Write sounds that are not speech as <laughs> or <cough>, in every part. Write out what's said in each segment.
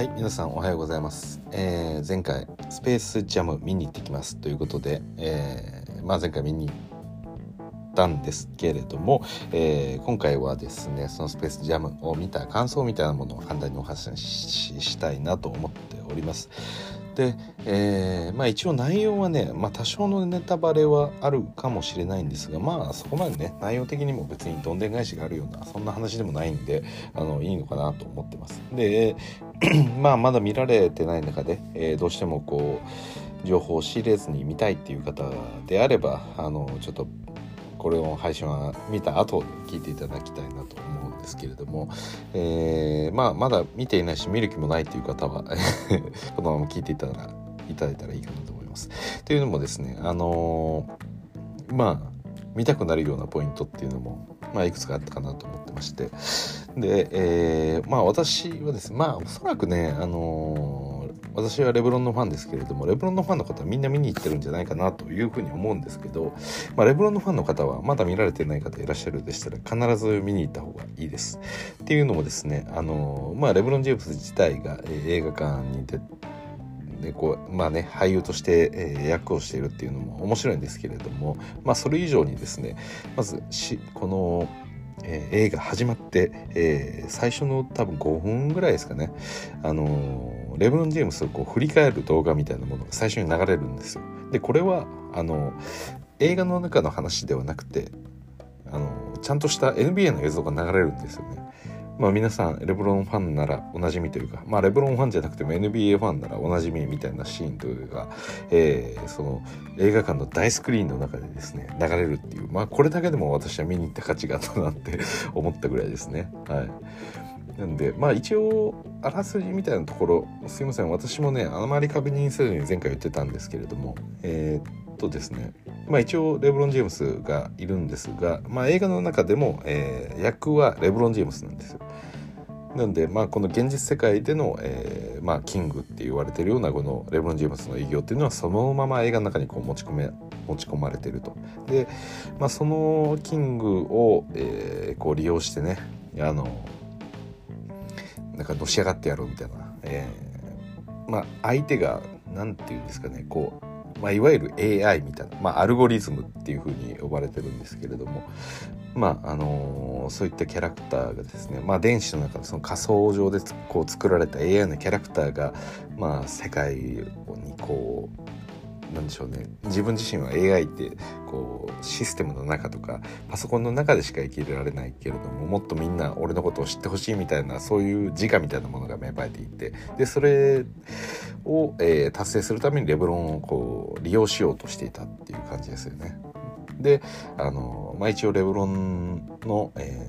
はい皆さんおはようございます、えー、前回スペースジャム見に行ってきます。ということで、えー、まあ前回見に行ったんですけれども、えー、今回はですねそのスペースジャムを見た感想みたいなものを簡単にお話ししたいなと思っております。で、えー、まあ一応内容はね、まあ多少のネタバレはあるかもしれないんですが、まあそこまでね、内容的にも別にどんでん返しがあるような、そんな話でもないんで、あの、いいのかなと思ってます。で、<clears throat> まあまだ見られてない中で、えー、どうしてもこう、情報を仕入れずに見たいっていう方であれば、あの、ちょっとこれを配信は見た後聞いていただきたいなと思いますですけれども、えー、まあまだ見ていないし見る気もないという方は <laughs> このまま聞いていただいただいたらいいかなと思います。というのもですねあのー、まあ見たくなるようなポイントっていうのも、まあ、いくつかあったかなと思ってましてで、えー、まあ私はですねまあおそらくねあのー私はレブロンのファンですけれどもレブロンのファンの方はみんな見に行ってるんじゃないかなというふうに思うんですけど、まあ、レブロンのファンの方はまだ見られてない方いらっしゃるでしたら必ず見に行った方がいいです。っていうのもですねあの、まあ、レブロン・ジェームズ自体が、え、映画館に出でこうまあね俳優として、えー、役をしているっていうのも面白いんですけれどもまあそれ以上にですねまずしこのえー、映画始まって、えー、最初の多分5分ぐらいですかね、あの、レブロン・ジェームスをこう振り返る動画みたいなものが最初に流れるんですよ。でこれはあの映画の中の話ではなくてあのちゃんとした NBA の映像が流れるんですよね。まあ皆さんレブロンファンならおなじみというか、まあレブロンファンじゃなくても NBA ファンならおなじみみたいなシーンというか、えー、その映画館の大スクリーンの中でですね、流れるっていう、まあこれだけでも私は見に行った価値があったなって思ったぐらいですね。はい。なんで、まあ一応、あらすじみたいなところ、すいません、私もね、あまり確認せずに前回言ってたんですけれども、えー、っとですね、まあ、一応レブロン・ジェームスがいるんですが、まあ、映画の中でも、えー、役はレブロン・ジェームスなんですよ。なんで、まあ、この現実世界での、えーまあ、キングって言われてるようなこのレブロン・ジェームスの偉業っていうのはそのまま映画の中にこう持ち込め持ち込まれてると。で、まあ、そのキングを、えー、こう利用してねあのなんかのし上がってやろうみたいな、えー、まあ相手が何て言うんですかねこうまあ、いわゆる AI みたいな、まあ、アルゴリズムっていうふうに呼ばれてるんですけれども、まああのー、そういったキャラクターがですね、まあ、電子の中でその仮想上でこう作られた AI のキャラクターが、まあ、世界にこうなんでしょうね自分自身は AI ってこうシステムの中とかパソコンの中でしか生きられないけれどももっとみんな俺のことを知ってほしいみたいなそういう自我みたいなものが芽生えていてでそれを、えー、達成するためにレブロンをこう利用しようとしていたっていう感じですよね。であの、まあ、一応レブロンの、え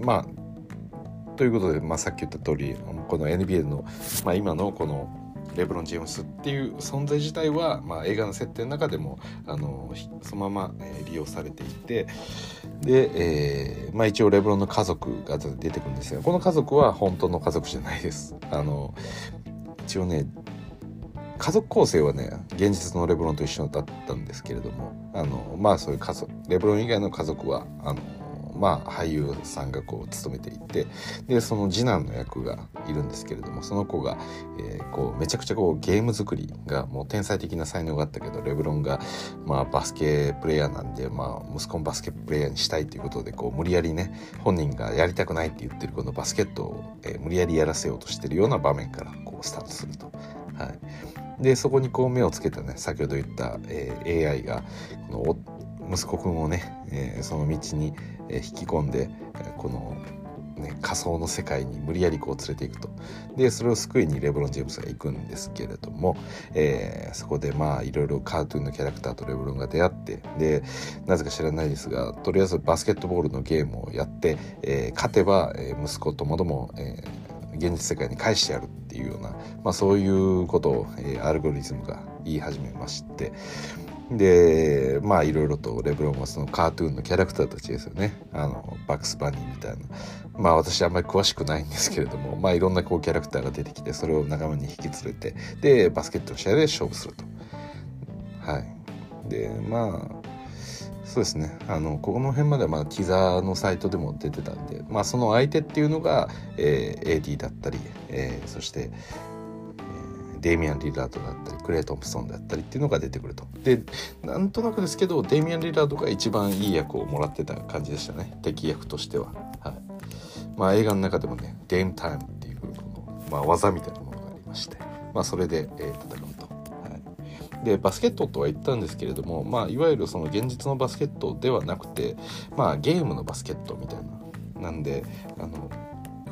ー、まあということで、まあ、さっき言った通りこの NBA の、まあ、今のこのレブロン・ジェームスっていう存在自体は、まあ、映画の設定の中でもあのそのまま、え、利用されていてで、えーまあ、一応レブロンの家族が出てくるんですがこの家族は本当の家族じゃないです。あの一応ね家族構成はね現実のレブロンと一緒だったんですけれどもあのまあそういう家族レブロン以外の家族はあのまあ、俳優さんがこう務めていてでその次男の役がいるんですけれどもその子が、えー、こうめちゃくちゃこうゲーム作りがもう天才的な才能があったけどレブロンが、まあ、バスケプレーヤーなんで、まあ、息子もバスケプレーヤーにしたいということでこう無理やりね本人がやりたくないって言ってるこのバスケットを、えー、無理やりやらせようとしてるような場面からこうスタートすると。はい、でそこにこう目をつけたね先ほど言った、えー、AI がこの息子くんをね、え、その道に引き込んでこの、ね、仮想の世界に無理やりこう連れていくと。でそれを救いにレブロン・ジェームスが行くんですけれども、えー、そこでまあいろいろカートゥーンのキャラクターとレブロンが出会ってでなぜか知らないですがとりあえずバスケットボールのゲームをやって、えー、勝てば、息子ともども、え、現実世界に返してやるっていうような、まあ、そういうことを、え、アルゴリズムが言い始めましてでまあいろいろとレブロンはそのカートゥーンのキャラクターたちですよね。あのバックスバニーみたいな。まあ私あんまり詳しくないんですけれどもまあいろんなこうキャラクターが出てきてそれを仲間に引き連れてでバスケットの試合で勝負すると。はい。でまあそうですね。あのここの辺まではまだティザーのサイトでも出てたんで、まあ、その相手っていうのが、えー、AD だったり、えー、そして、デイミアン・リラードだったりクレイ・トンプソンだったりっていうのが出てくると。でなんとなくですけどデイミアン・リラードが一番いい役をもらってた感じでしたね。敵役としては、はい。まあ、映画の中でもねゲームタイムっていうこの、まあ、技みたいなものがありまして、まあ、それで、えー、戦うと。はい。でバスケットとは言ったんですけれども、まあ、いわゆるその現実のバスケットではなくて、まあ、ゲームのバスケットみたいな。なんであの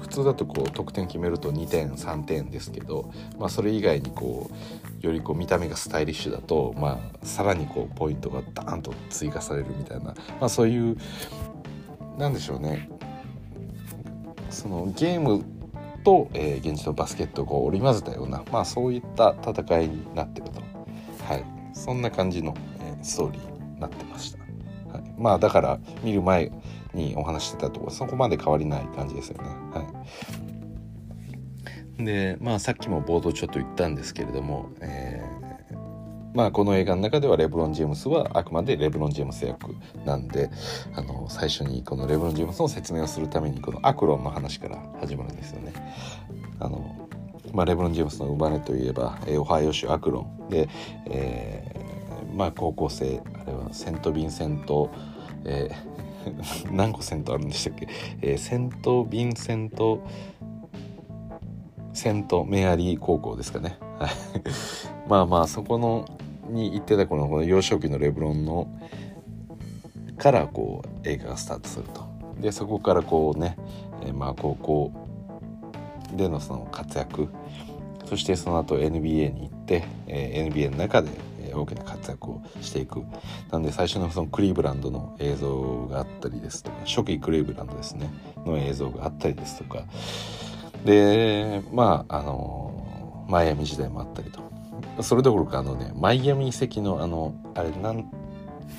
普通だとこう得点決めると2点3点ですけど、まあ、それ以外にこうよりこう見た目がスタイリッシュだと、まあ、さらにこうポイントがダーンと追加されるみたいな、まあ、そういうなんでしょうねそのゲームと、えー、現実のバスケットをこう織り交ぜたような、まあ、そういった戦いになってると。はい、そんな感じの、えー、ストーリーになってました。はい、まあだから見る前にお話してたとこそこまで変わりない感じですよね。はい、でまあさっきも冒頭ちょっと言ったんですけれども、えー、まあこの映画の中ではレブロン・ジェームスはあくまでレブロン・ジェームス役なんであの最初にこのレブロン・ジェームスの説明をするためにこのアクロンの話から始まるんですよね。あのまあ、レブロン・ジェームスの生まれといえば、えー、オハイオ州アクロンで、えー、まあ、高校生あれはセント・ヴィンセント、えー、<laughs> 何個セントあるんでしたっけ、えー、セント・ヴィンセントセント・メアリー高校ですかね。<laughs> まあまあそこのに行ってた頃のこの幼少期のレブロンのからこう映画がスタートすると。でそこからこうね、えー、まあ高校でのその活躍。そしてその後 NBA に行って、えー、NBA の中で大きな活躍をしていく。なんで最初のそのクリーブランドの映像があったりですとか初期クリーブランドですねの映像があったりですとか。でまああのマイアミ時代もあったりと。それどころかあのねマイアミ遺跡のあのあれなん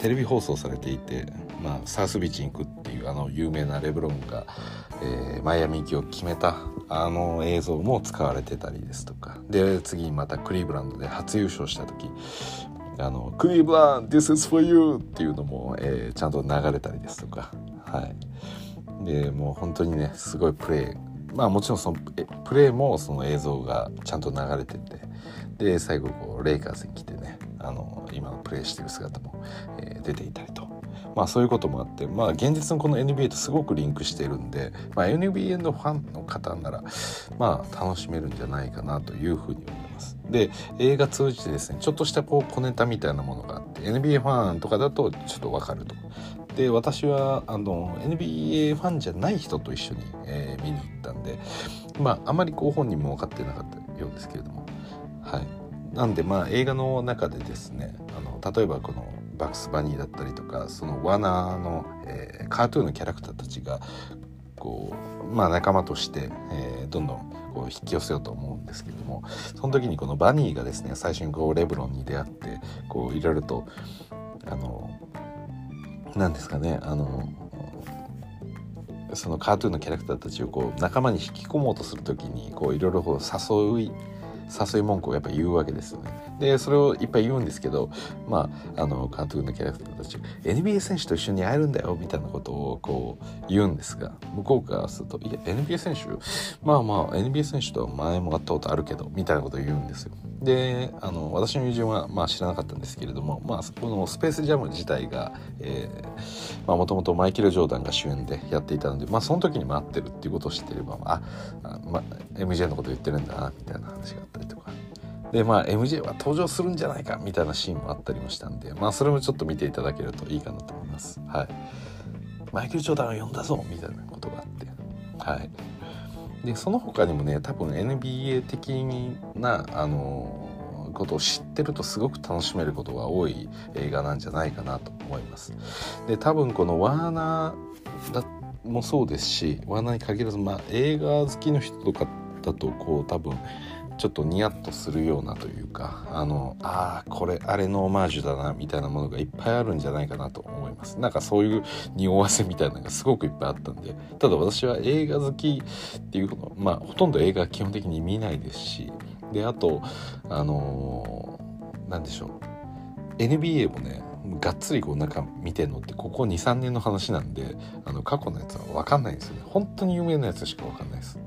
テレビ放送されていて、まあ、サウスビーチに行くっていうあの有名なレブロンが、えー、マイアミ行きを決めたあの映像も使われてたりですとか。で次にまたクリーブランドで初優勝した時あの「クリーブランド This is for you」っていうのも、えー、ちゃんと流れたりですとか。はい。でもう本当にねすごいプレーまあもちろんそのプレーもその映像がちゃんと流れてて。で最後こうレイカーズに来てねあの今のプレーしてる姿も、えー、出ていたりと。まあそういうこともあってまあ現実のこの NBA とすごくリンクしてるんで、まあ、NBA のファンの方ならまあ楽しめるんじゃないかなというふうに思います。で映画通じてですねちょっとしたこう小ネタみたいなものがあって NBA ファンとかだとちょっとわかると。で私はあの NBA ファンじゃない人と一緒に、えー、見に行ったんでまああまりこう本人も分かってなかったようですけれどもはいなんでまあ映画の中でですねあの例えばこのバックスバニーだったりとかそのワナーの、えー、カートゥーンのキャラクターたちがこう、まあ、仲間として、えー、どんどんこう引き寄せようと思うんですけどもその時にこのバニーがですね最初にこうレブロンに出会ってこういろいろとあの何ですかねあのそのカートゥーンのキャラクターたちをこう仲間に引き込もうとする時にこういろいろ誘い誘い文句をやっぱ言うわけですよね。でそれをいっぱい言うんですけどまああの監督のキャラクターたち NBA 選手と一緒に会えるんだよみたいなことをこう言うんですが向こうからすると「いや NBA 選手？まあまあ NBA 選手とは前も会ったことあるけど」みたいなことを言うんですよ。であの私の友人はまあ知らなかったんですけれども、まあ、このスペースジャム自体がもともとマイケル・ジョーダンが主演でやっていたので、まあ、その時に待ってるっていうことを知ってればああ、まあ、MJ のこと言ってるんだなみたいな話があったりとかでまあ MJ は登場するんじゃないかみたいなシーンもあったりもしたんでまあそれもちょっと見ていただけるといいかなと思います。はい。マイケル・ジョーダンを呼んだぞみたいなことがあって。はい。でその他にもね多分 NBA 的なあのことを知ってるとすごく楽しめることが多い映画なんじゃないかなと思います。で多分このワーナーだもそうですしワーナーに限らず、まあ、映画好きの人とかだとこう多分ちょっとニヤッとするようなというかあのああこれあれのオマージュだなみたいなものがいっぱいあるんじゃないかなと思います。なんかそういう匂わせみたいなのがすごくいっぱいあったんでただ私は映画好きっていうのまあほとんど映画基本的に見ないですしであとあのー、何でしょう。NBA もねがっつりこうなんか見てんのってここ23年の話なんであの過去のやつは分かんないんですよね。本当に有名なやつしか分かんないです。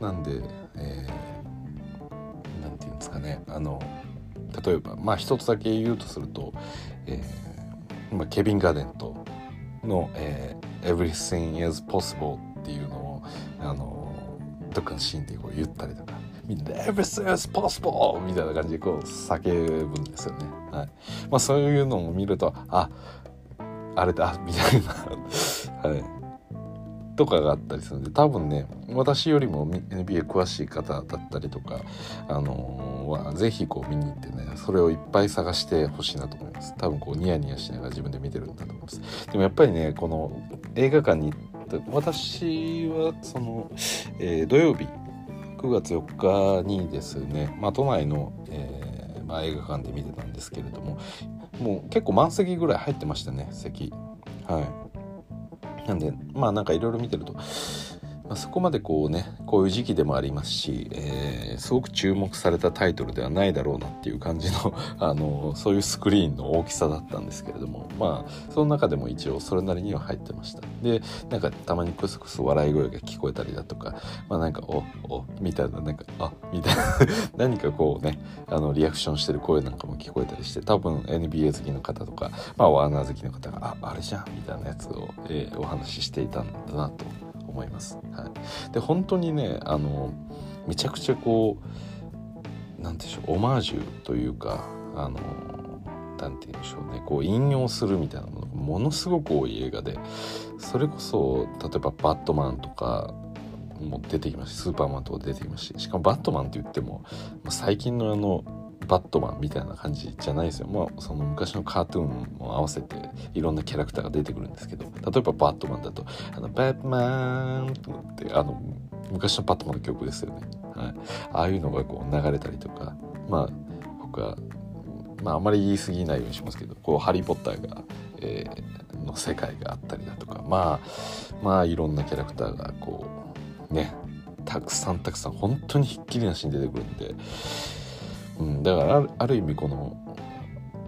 なんで、えー、ですかねあの例えばまあ一つだけ言うとすると、えーまあ、ケビン・ガーデントの、えー「Everything is Possible」っていうのをあのどっかのシーンでこう言ったりとかみんな Everything is possible! みたいな感じでこう叫ぶんですよね。はい。まあそういうのを見ると、あ、あれだ、みたいな <laughs> はい。とかがあったりするんで多分ね私よりも NBA 詳しい方だったりとか、あのー、は是非こう見に行ってねそれをいっぱい探してほしいなと思います。多分こうニヤニヤしながら自分で見てるんだと思います。でもやっぱりねこの映画館に行った私はその、えー、土曜日9月4日にですね、まあ、都内の、えーまあ、映画館で見てたんですけれどももう結構満席ぐらい入ってましたね席。はい。なんでまあなんかいろいろ見てるとまあ、そこまでこうねこういう時期でもありますし、えー、すごく注目されたタイトルではないだろうなっていう感じの <laughs> あのそういうスクリーンの大きさだったんですけれどもまあその中でも一応それなりには入ってました。でなんかたまにクスクス笑い声が聞こえたりだとかまあなんか「おお」みたいななんか「あ」みたいな <laughs> 何かこうねあのリアクションしてる声なんかも聞こえたりして多分 NBA 好きの方とか、まあ、ワーナー好きの方が「ああれじゃん」みたいなやつを、えー、お話ししていたんだなと思います。はい、で本当にねあのめちゃくちゃこう何でしょうオマージュというかあの何て言うんでしょうねこう引用するみたいなものがものすごく多い映画でそれこそ例えば「バットマン」とかも出てきますしスーパーマンとか出てきますししかもバットマンって言っても最近のあのバットマンみたいな感じじゃないですよ。まあ、その昔のカートゥーンも合わせていろんなキャラクターが出てくるんですけど、例えばバットマンだと、あの、バットマンって、あの、昔のバットマンの曲ですよね。はい。ああいうのがこう流れたりとか、まあ、他、まあ、あまり言い過ぎないようにしますけど、こう、ハリー・ポッターが、えー、の世界があったりだとか、まあ、まあ、いろんなキャラクターがこう、ね、たくさんたくさん、本当にひっきりなしに出てくるんで、うん、だからある意味この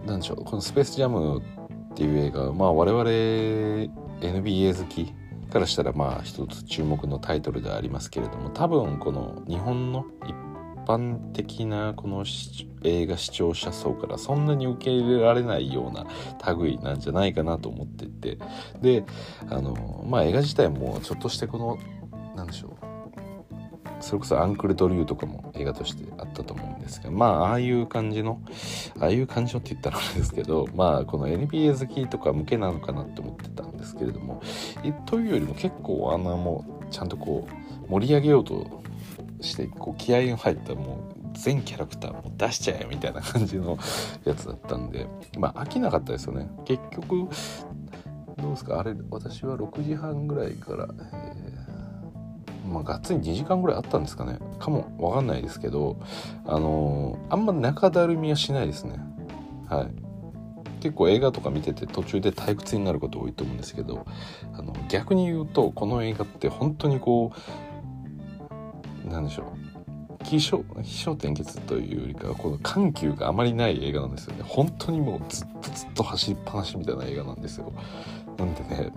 何でしょうこの「スペースジャム」っていう映画まあ我々 NBA 好きからしたらまあ一つ注目のタイトルではありますけれども多分この日本の一般的なこの映画視聴者層からそんなに受け入れられないような類なんじゃないかなと思ってて。であのまあ映画自体もちょっとしてこの何でしょうそれこそアンクル・ドリューとかも映画としてあったと思うんですがまあああいう感じのああいう感じのって言ったらあれですけどまあこの NBA 好きとか向けなのかなって思ってたんですけれどもというよりも結構あのもうちゃんとこう盛り上げようとしてこう気合が入ったもう全キャラクターも出しちゃえみたいな感じのやつだったんでまあ飽きなかったですよね。結局どうですか？あれ私は6時半ぐらいから、えーまあ、がっつり2時間ぐらいあったんですかね。かもわかんないですけどあのー、あんま中だるみはしないですね。はい。結構映画とか見てて途中で退屈になること多いと思うんですけどあの逆に言うとこの映画って本当にこうなんでしょう。起承起承転結というよりかはこの緩急があまりない映画なんですよね。本当にもうずっとずっと走りっぱなしみたいな映画なんですよ。なんでね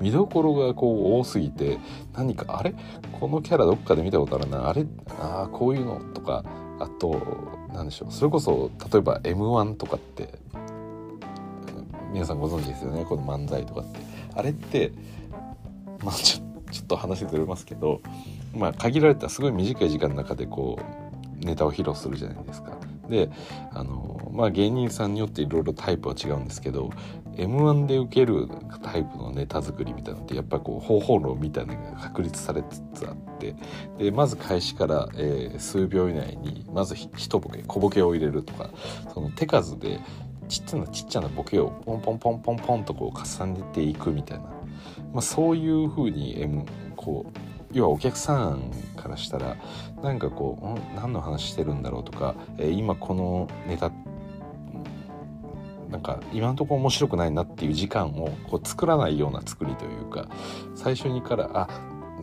見どころがこう多すぎて何かあれ？このキャラどっかで見たことあるな。あれ？ああこういうの？とかあと何でしょう。それこそ例えば m 1とかって皆さんご存知ですよね？この漫才とかって。あれってまあちょちょっと話ずれますけどまあ限られたすごい短い時間の中でこうネタを披露するじゃないですか。であのまあ芸人さんによっていろいろタイプは違うんですけど m 1で受けるタイプのネタ作りみたいなのってやっぱこう方法論みたいなのが確立されつつあってでまず開始から、えー、数秒以内にまず一ボケ小ボケを入れるとかその手数でちっちゃなちっちゃなボケをポンポンポンポンポンとこう重ねていくみたいな、まあ、そういうふうに、M、こう要はお客さんからしたらなんかこう何の話してるんだろうとか、えー、今このネタってなんか今のところ面白くないなっていう時間をこう作らないような作りというか最初にからあ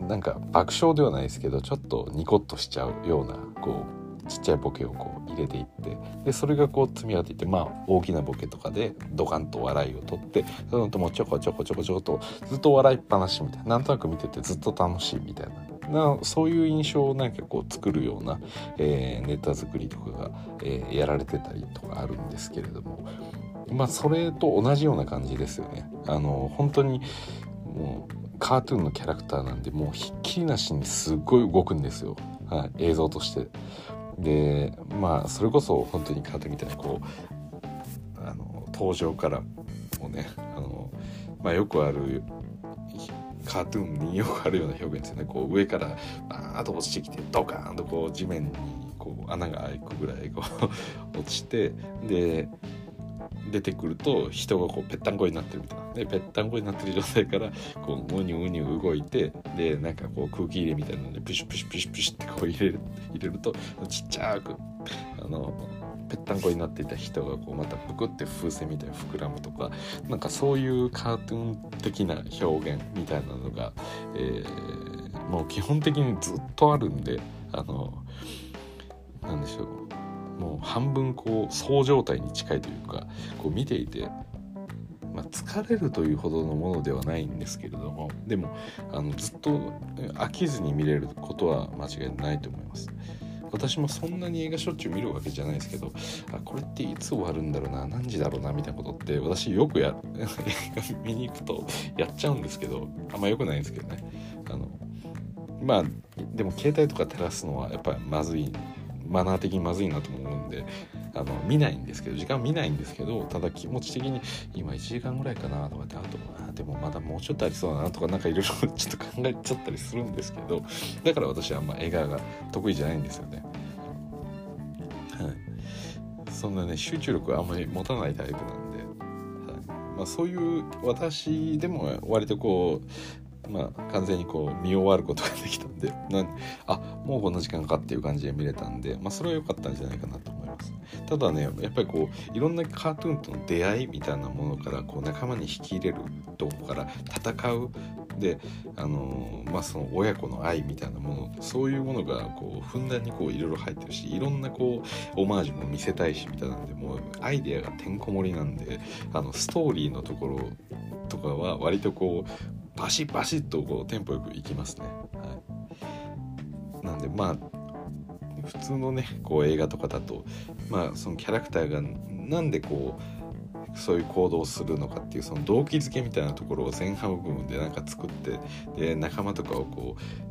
なんか爆笑ではないですけどちょっとニコッとしちゃうようなこうちっちゃいボケをこう入れていってでそれがこう積み上がっていってまあ大きなボケとかでドカンと笑いを取ってその後もちょこちょこちょこちょことずっと笑いっぱなしみたいななんとなく見ててずっと楽しいみたいな。なそういう印象をなんかこう作るような、えー、ネタ作りとかが、えー、やられてたりとかあるんですけれどもまあそれと同じような感じですよね。あの本当にもうカートゥーンのキャラクターなんでもうひっきりなしにすっごい動くんですよ、はい、映像として。でまあそれこそ本当にカートゥーンみたいにこうあの登場からもねあの、まあ、よくあるカートゥーンによくあるような表現ですよねこう上からバーッと落ちてきてドカーンとこう地面にこう穴が開くぐらいこう <laughs> 落ちてで出てくると人がこうぺったんこになってるみたいな。でぺったんこになってる状態からこうウニウニ動いてでなんかこう空気入れみたいなのでプシュプシュプシュプシュってこう入れる入れるとちっちゃくあのぺったんこになっていた人がこうまたぷくって風船みたいに膨らむとかなんかそういうカートゥーン的な表現みたいなのが、えー、もう基本的にずっとあるんであのなんでしょう。もう半分こうそう状態に近いというかこう見ていて、まあ、疲れるというほどのものではないんですけれどもでもあのずっと飽きずに見れることは間違いないと思います。私もそんなに映画しょっちゅう見るわけじゃないですけどあこれっていつ終わるんだろうな何時だろうなみたいなことって私よくや <laughs> 見に行くとやっちゃうんですけどあんま良くないんですけどねあのまあでも携帯とか照らすのはやっぱりまずいマナー的にまずいなと思うんであの見ないんですけど時間見ないんですけどただ気持ち的に今1時間ぐらいかなとかってあとあでもまだもうちょっとありそうだなとかなんかいろいろちょっと考えちゃったりするんですけどだから私はあんま映画が得意じゃないんですよね。はい、そんなね集中力はあんまり持たないタイプなんで、はい。まあ、そういう私でも割とこうまあ、完全にこう見終わることができたんでなんあもうこんな時間かっていう感じで見れたんで、まあ、それは良かったんじゃないかなと思います。ただねやっぱりこういろんなカートゥーンとの出会いみたいなものからこう仲間に引き入れるとこから戦う。であのー、まあその親子の愛みたいなものそういうものがこうふんだんにこういろいろ入ってるしいろんなこうオマージュも見せたいしみたいなんでもうアイデアがてんこ盛りなんであのストーリーのところとかは割とこうバシバシッとこうテンポよくいきますね。はい、なんでまあ普通のねこう映画とかだとまあそのキャラクターがなんでこうそういう行動をするのかっていうその動機づけみたいなところを前半部分でなんか作ってで仲間とかをこう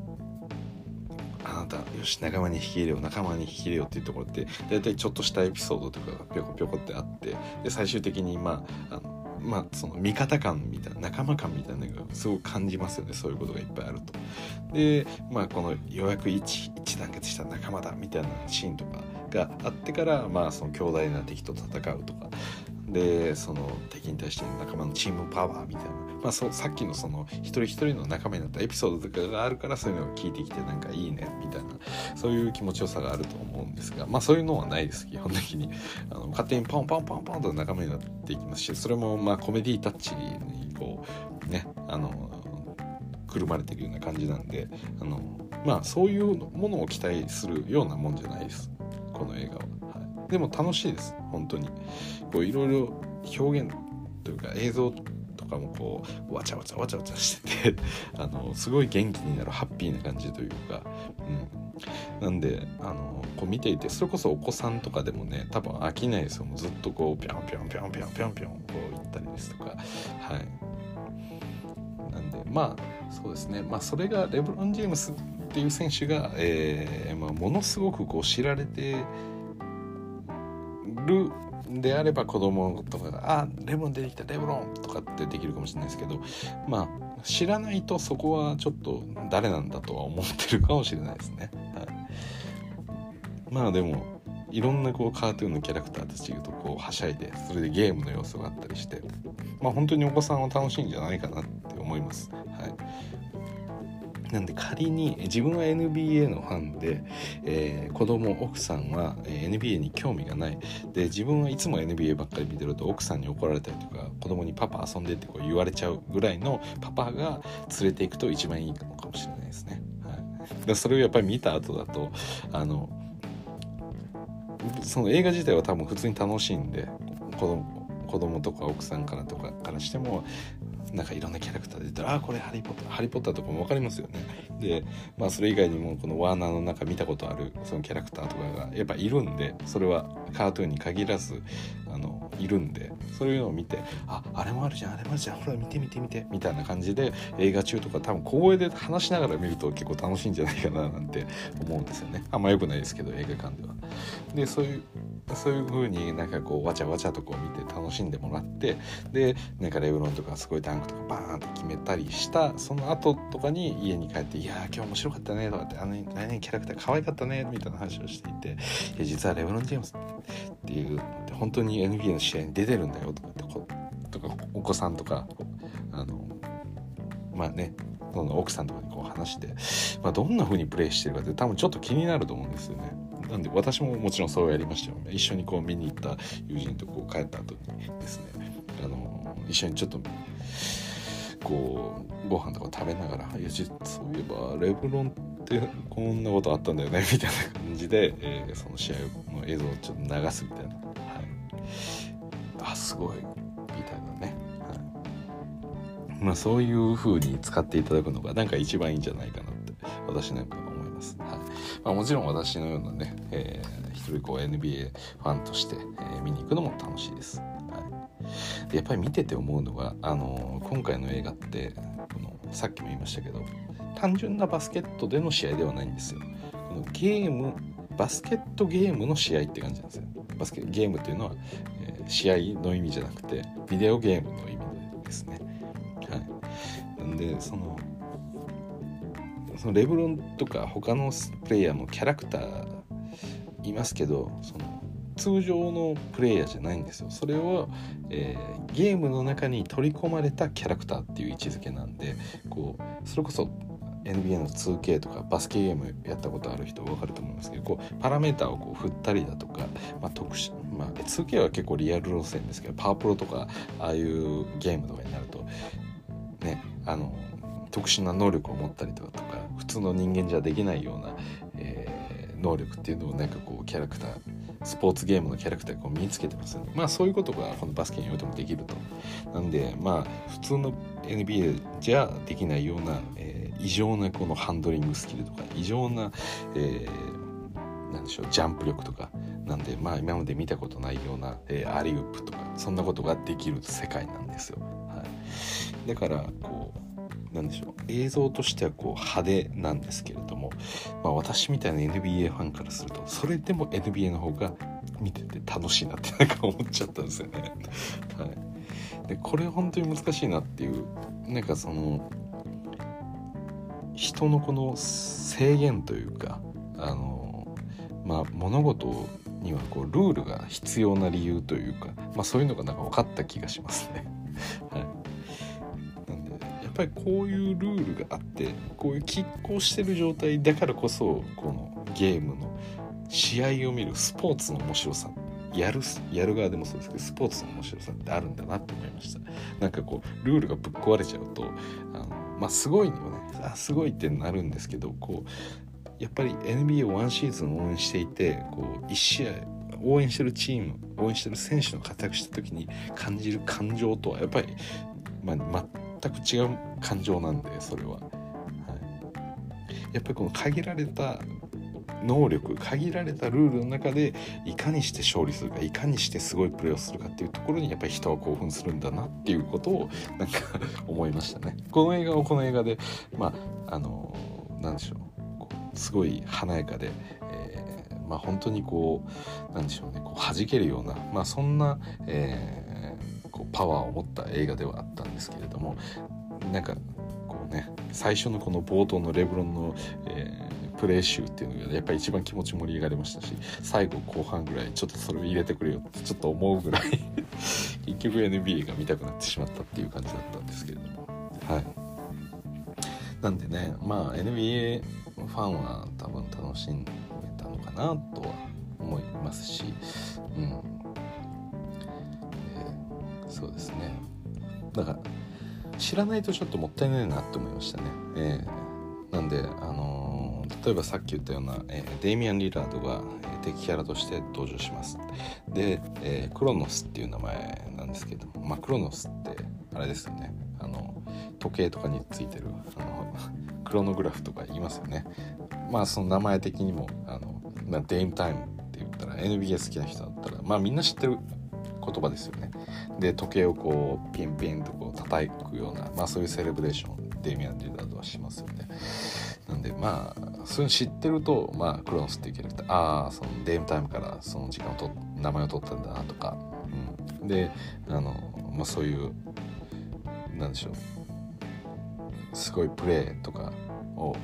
あなたよし仲間に引き入れよう仲間に引き入れようっていうところって大体ちょっとしたエピソードとかがぴょこぴょこってあってで最終的にまああのまあその味方感みたいな仲間感みたいなのがすごく感じますよねそういうことがいっぱいあると。でまあこのようやく一一団結した仲間だみたいなシーンとかがあってからまあその強大な敵と戦うとかでその敵に対しての仲間のチームパワーみたいな、まあ、そさっきのその一人一人の仲間になったエピソードとかがあるからそういうのを聞いてきてなんかいいねみたいな。そういう気持ちよさがあると思うんですがまあそういうのはないです基本的に。あの勝手にポンポンポンポンと仲間になっていきますしそれもまあコメディタッチにこうねあのくるまれてるような感じなんであのまあそういうものを期待するようなもんじゃないです。この映画は。でも楽しいです。本当に。こういろいろ表現というか映像とかもこうわちゃわちゃわちゃわちゃしてて <laughs> あのすごい元気になるハッピーな感じというか、うん、なんであのこう見ていてそれこそお子さんとかでもね多分飽きないですよ。ずっとこうピョンピョンピョンピョンピョンピョンこう行ったりですとか。はい。なんでまあそうですね。まあそれがレブロン・ジェームスっていう選手が、えーまあ、ものすごくこう知られてるであれば子供とかが「あレブロン出てきたレブロン」とかってできるかもしれないですけどまあ知らないとそこはちょっと誰なんだとは思ってるかもしれないですね。はい、まあでもいろんなこうカートゥーンのキャラクターたちとこうはしゃいでそれでゲームの要素があったりしてまあ本当にお子さんは楽しいんじゃないかなって思います。はいなんで仮に自分は NBA のファンで、えー、子供奥さんは NBA に興味がないで自分はいつも NBA ばっかり見てると奥さんに怒られたりとか子供にパパ遊んでってこう言われちゃうぐらいのパパが連れていくと一番いいのかもしれないですね。はい、それをやっぱり見た後だとあのその映画自体は多分普通に楽しいんで子供子供とか奥さんからとかからしてもなんかいろんなキャラクターで言ったら「ああこれハリー・ポッターハリー・ポッター」とかも分かりますよね。でまあそれ以外にもこのワーナーの中見たことあるそのキャラクターとかがやっぱいるんでそれはカートゥーンに限らずあのいるんでそういうのを見て「ああれもあるじゃんあれもあるじゃんほら見て見て見て」みたいな感じで映画中とか多分小声で話しながら見ると結構楽しいんじゃないかななんて思うんですよね。あんま良くないですけど映画館では。でそういうそういう風になんかこうわちゃわちゃとこう見て楽しんでもらってでなんかレブロンとかすごいダンクとかバーンって決めたりしたその後とかに家に帰って「いや今日面白かったね」とかって「あの何々キャラクター可愛かったね」みたいな話をしていて「いや実はレブロン・ジェームスっていう本当に NBA の試合に出てるんだよ」とかってことかお子さんとかあのまあねその奥さんとかにこう話して、まあ、どんな風にプレイしてるかって多分ちょっと気になると思うんですよね。なんで私ももちろんそうやりましたよね一緒にこう見に行った友人とこう帰った後にですねあの一緒にちょっとこうご飯とか食べながら「いやそういえばレブロンってこんなことあったんだよね」みたいな感じで、えー、その試合の映像をちょっと流すみたいな、あすごいみたいなね、はい、まあそういう風に使っていただくのがなんか一番いいんじゃないかなって私なんか思います。はいまあ、もちろん私のようなね、えー、一人こう NBA ファンとして、えー、見に行くのも楽しいです。はい、でやっぱり見てて思うのが、あのー、今回の映画ってこのさっきも言いましたけど単純なバスケットでの試合ではないんですよ。このゲームバスケットゲームの試合って感じなんですよ。バスケゲームっていうのは、えー、試合の意味じゃなくてビデオゲームの意味ですね。はい、なんでそのそのレブロンとか他のプレイヤーのキャラクターいますけどその通常のプレイヤーじゃないんですよそれを、えー、ゲームの中に取り込まれたキャラクターっていう位置づけなんでこうそれこそ NBA の 2K とかバスケゲームやったことある人分かると思いますけどこうパラメーターをこう振ったりだとか、まあ、特殊、まあ、2K は結構リアル路線ですけどパワープロとかああいうゲームとかになるとねあの特殊な能力を持ったりとか普通の人間じゃできないような、えー、能力っていうのをなんかこうキャラクタースポーツゲームのキャラクターがこう身につけてますよね。まあそういうことがこのバスケにおいてもできると。なんでまあ普通の NBA じゃできないような、えー、異常なこのハンドリングスキルとか異常な、えー、なんでしょうジャンプ力とかなんでまあ今まで見たことないような、えー、アリウープとかそんなことができる世界なんですよ。はい、だからこうなんでしょう映像としてはこう派手なんですけれども、まあ、私みたいな NBA ファンからするとそれでも NBA の方が見てて楽しいなってなんか思っちゃったんですよね。はい、でこれ本当に難しいなっていうなんかその人のこの制限というかあのまあ物事にはこうルールが必要な理由というか、まあ、そういうのがなんか分かった気がしますね。<laughs> はいなんでやっぱりこういうルールがあってこういう拮抗してる状態だからこそこのゲームの試合を見るスポーツの面白さやるやる側でもそうですけどスポーツの面白さってあるんだなって思いましたなんかこうルールがぶっ壊れちゃうとあのまあすごいにもねあすごいってなるんですけどこうやっぱり NBA を1シーズン応援していてこう1試合応援してるチーム応援してる選手の活躍した時に感じる感情とはやっぱり、まあ、全く違う感情なんでそれは、はい、やっぱりこの限られた能力限られたルールの中でいかにして勝利するかいかにしてすごいプレーをするかっていうところにやっぱり人は興奮するんだなっていうことをなんか <laughs> 思いましたね。この映画はこの映画でまああの何でしょうすごい華やかで、えー、まあ本当にこうなんでしょうねこう弾けるようなまあそんな、えーこうパワーを持った映画ではあったんですけれどもなんかこうね最初のこの冒頭のレブロンの、えー、プレー集っていうのがやっぱり一番気持ち盛り上がりましたし最後後半ぐらいちょっとそれを入れてくれよってちょっと思うぐらい <laughs> 結局 NBA が見たくなってしまったっていう感じだったんですけれども。はい。なんでねまあ NBA ファンは多分楽しんでたのかなとは思いますしうん。えそうですね。だから知らないとちょっともったいないなって思いましたね、えー、なんであの例えばさっき言ったような、えー、デイミアン・リラードが、えー、敵キャラとして登場します。で、えー、クロノスっていう名前なんですけどもまあクロノスってあれですよね。あの時計とかについてるあの <laughs> クロノグラフとか言いますよね。まあその名前的にもあの、まあ、デイムタイムって言ったら NBA 好きな人だったらまあみんな知ってる言葉ですよね。で時計をこうピンピンとこう叩くような、まあ、そういうセレブレーションデイミアン・リラードはしますよね。なんでまあそういうの知ってるとまあクロノスっていうキャラクターああそのデイムタイムからその時間をと名前を取ったんだなとか、うん、であの、まあ、そういうなんでしょう。すごいプレーとかを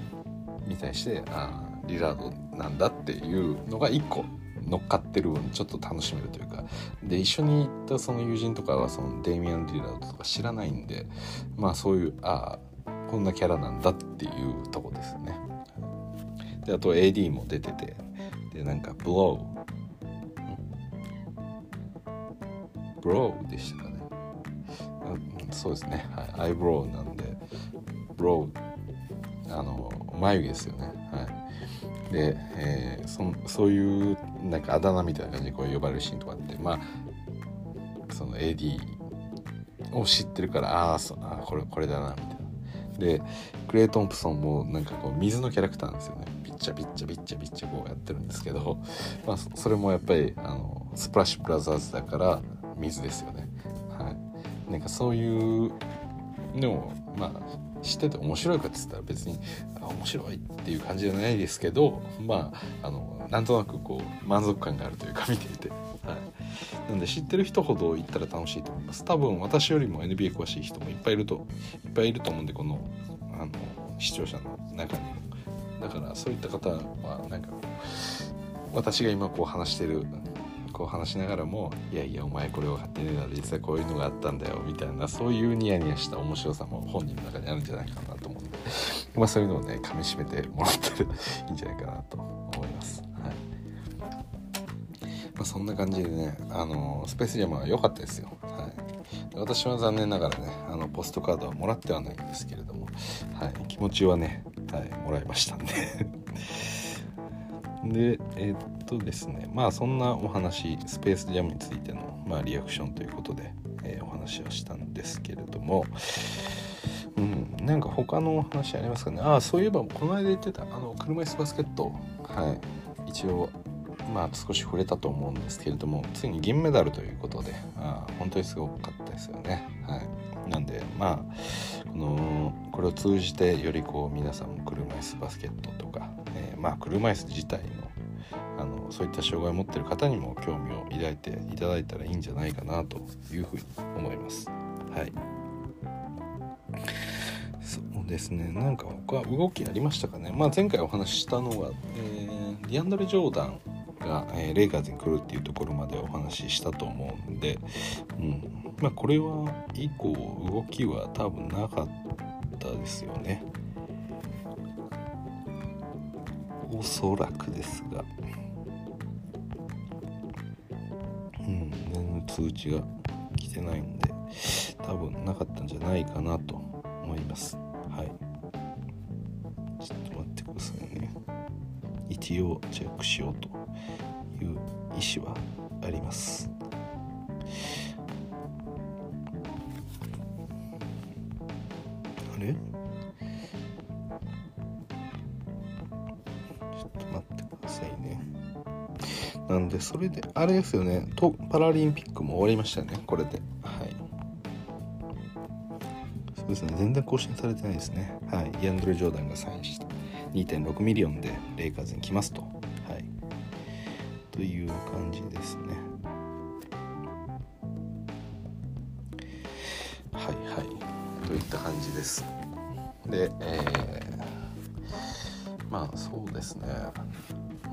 見たりしてああリラードなんだっていうのが一個乗っかってる分ちょっと楽しめるというか。で一緒に行ったその友人とかはそのデイミアン・リラードとか知らないんでまあそういうああこんなキャラなんだっていうとこですね。であと AD も出ててでなんかブロー。ブローでしたかね。そうですね、はい、アイブローなんでブローあの眉毛ですよね。はい。で、えー、そそういうなんかあだ名みたいな感じでこう呼ばれるシーンとかってまあその AD を知ってるからあああこれこれだなみたいな。でクレイ・トンプソンもなんかこう水のキャラクターなんですよね。ピッチャピッチャピッチャピッチャこうやってるんですけど、まあ、それもやっぱりあのスプラッシュブラザーズだから水ですよね。はい、なんかそういうでもまあ知ってて面白いかって言ったら別に面白いっていう感じじゃないですけどまああのなんとなくこう満足感があるというか見ていて、はい、なんで知ってる人ほど行ったら楽しいと思います。多分私よりも NBA 詳しい人もいっぱいいるといっぱいいると思うんでこのあの視聴者の中にも。だからそういった方はなんか私が今こう話してるこう話しながらも「いやいやお前これ分かってねえだろ実際こういうのがあったんだよ」みたいなそういうニヤニヤした面白さも本人の中にあるんじゃないかなと思うんで、まあ、そういうのをねかみしめてもらったらいいんじゃないかなと思います。まあ、そんな感じでねあのスペースジャムは良かったですよ。はい、私は残念ながらねあのポストカードはもらってはないんですけれども、はい、気持ちはね、はい、もらいましたんで。<laughs> で、えー、っとですね、まあそんなお話、スペースジャムについての、まあ、リアクションということで、えー、お話をしたんですけれども、うん、なんか他のお話ありますかね？ああ、そういえば、この間言ってた、あの、車椅子バスケット、はい、一応、まあ少し触れたと思うんですけれども、ついに銀メダルということで、あ本当にすごかったですよね。はい。なんで、まあ、この、これを通じて、よりこう、皆さんも車椅子バスケットとか、えー、まあ車椅子自体のあのそういった障害を持ってる方にも興味を抱いていただいたらいいんじゃないかなというふうに思います。はいそうですねなんか他動きありましたかね、まあ、前回お話ししたのは、えー、ディアンドレ・ジョーダンが、えー、レイカーズに来るっていうところまでお話ししたと思うんで、うん。まあ、これは以降動きは多分なかったですよね。おそらくですが。うん全然通知が来てないんで多分なかったんじゃないかなと思います。はい。ちょっと待ってくださいね。一応チェックしようと。意思はあります。あれ？ちょっと待ってくださいね。なんでそれであれですよね。とパラリンピックも終わりましたね。これで。はい。そうですね。全然更新されてないですね。はい。ディアンドレ・ジョーダンがサインした。2.6 million でレイカーズに来ますと。感じですね。はいはい。といった感じです。でえー、まあそうですね。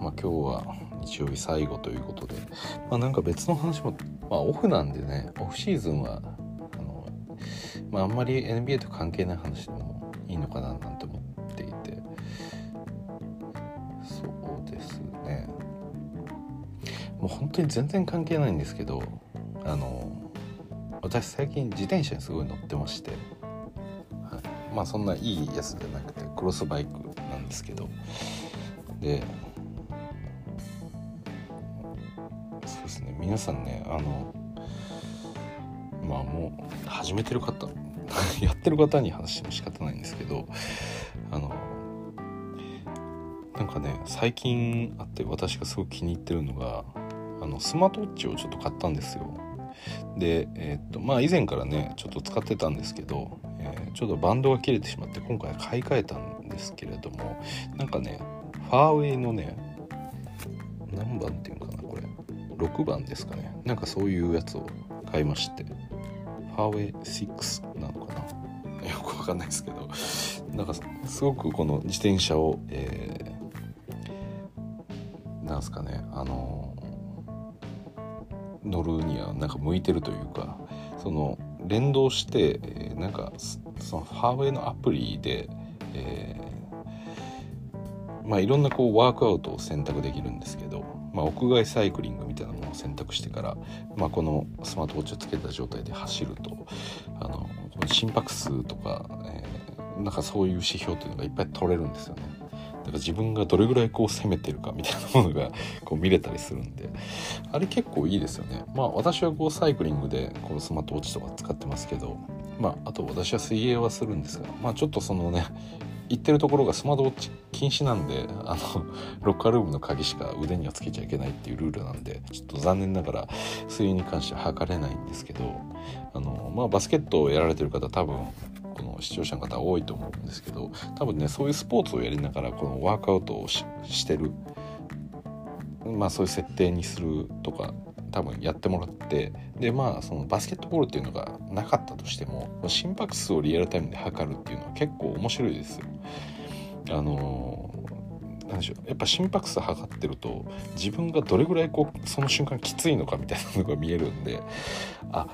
まあ今日は日曜日最後ということで、まあ、なんか別の話も、まあ、オフなんでねオフシーズンはあの、まあ、あんまり NBA と関係ない話でもいいのかななん本当に全然関係ないんですけどあの私最近自転車にすごい乗ってまして、はい、まあそんないいやつじゃなくてクロスバイクなんですけど。でそうですね。皆さんねあのまあもう始めてる方 <laughs> やってる方に話しても仕方ないんですけどあのなんかね最近あって私がすごく気に入ってるのがのスマートウォッチをちょっと買ったんですよ。でえー、っとまあ以前からねちょっと使ってたんですけど、えー、ちょっとバンドが切れてしまって今回買い替えたんですけれどもなんかねファーウェイのね何番っていうのかなこれ。6番ですかね。なんかそういうやつを買いまして。ファーウェイ6なのかな。<laughs> よくわかんないですけど。なんかすごくこの自転車を、えー、なんすかねあの乗るにはなんか向いてるというかその連動して、えー、なんかそのファーウェイのアプリで、えー、まあいろんなこうワークアウトを選択できるんですけど、まあ、屋外サイクリングみたいなものを選択してから、まあ、このスマートウォッチをつけた状態で走るとあの心拍数とか、えー、なんかそういう指標っていうのがいっぱい取れるんですよね。だから自分がどれぐらいこう攻めてるかみたいなものが <laughs> こう見れたりするんであれ結構いいですよね。まあ私はこうサイクリングでこのスマートウォッチとか使ってますけどまああと私は水泳はするんですがまあちょっとそのね行ってるところがスマートウォッチ禁止なんであの <laughs> ロッカールームの鍵しか腕にはつけちゃいけないっていうルールなんでちょっと残念ながら水泳に関しては測れないんですけどあのまあバスケットをやられてる方多分この視聴者の方多いと思うんですけど多分ねそういうスポーツをやりながらこのワークアウトをしてるまあそういう設定にするとか多分やってもらってでまあそのバスケットボールっていうのがなかったとしても心拍数をリアルタイムで測るっていうのは結構面白いですよ。あのなんでしょうやっぱ心拍数測ってると自分がどれぐらいこうその瞬間きついのかみたいなのが見えるんであ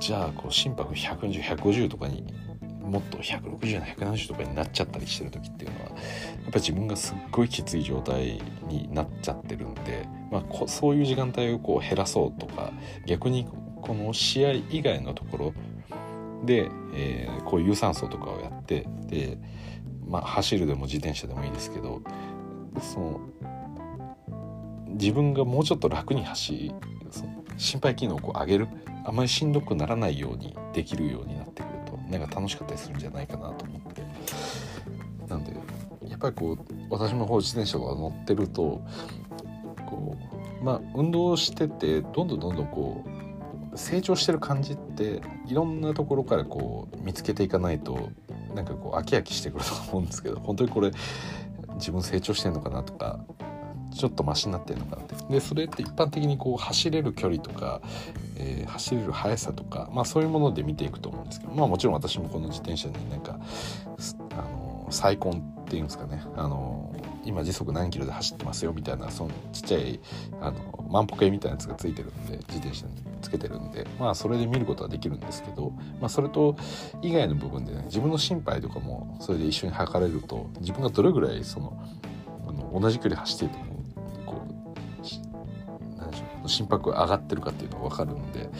じゃあこう心拍120150とかにもっと160な170とかになっちゃったりしてる時っていうのはやっぱり自分がすっごいきつい状態になっちゃってるんで、まあ、そういう時間帯をこう減らそうとか逆にこの試合以外のところで、えー、こう有酸素とかをやってで、まあ、走るでも自転車でもいいですけどその自分がもうちょっと楽に走その心肺機能をこう上げるあまりしんどくならないようにできるようになってくるとなんか楽しかったりするんじゃないかなと思ってなんでやっぱりこう私も自転車が乗ってるとこうまあ運動しててどんどんどんどんこう成長してる感じっていろんなところからこう見つけていかないとなんかこう飽き飽きしてくると思うんですけど本当にこれ自分成長してんのかなとかちょっとマシになってるのかなってでそれって一般的にこう走れる距離とか、えー、走れる速さとか、まあ、そういうもので見ていくと思うんですけどまあもちろん私もこの自転車になんかあの再婚っていうんですかね。あの今時速何キロで走ってますよみたいなそのちっちゃいあの万歩計みたいなやつがついてるんで自転車につけてるんでまあそれで見ることはできるんですけど、まあ、それと以外の部分でね自分の心配とかもそれで一緒に測れると自分がどれぐらいそのあの同じ距離走っていても心拍上がってるかっていうのが分かるんで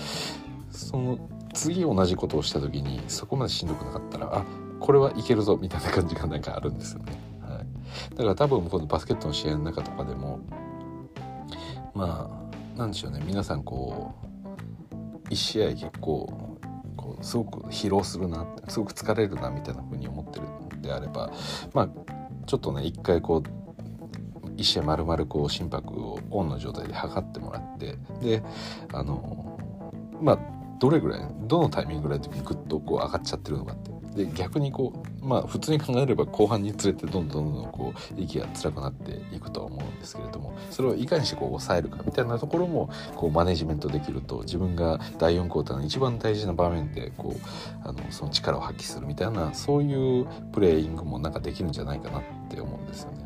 その次同じことをした時にそこまでしんどくなかったらあこれはいけるぞみたいな感じがなんかあるんですよね。はい、だから多分このバスケットの試合の中とかでもまあなんでしょうね皆さんこう1試合結構こうすごく疲労するなすごく疲れるなみたいな風に思ってるんであればまあちょっとね一回こう1試合丸々こう心拍をオンの状態で測ってもらってであのまあどれぐらいどのタイミングぐらいの時にグッとこう上がっちゃってるのかってで逆にこうまあ普通に考えれば後半につれてどんどんどんどんこう息が辛くなっていくとは思うんですけれどもそれをいかにしてこう抑えるかみたいなところもこうマネジメントできると自分が第4クォーターの一番大事な場面でこうあのその力を発揮するみたいなそういうプレーイングもなんかできるんじゃないかなって思うんですよね。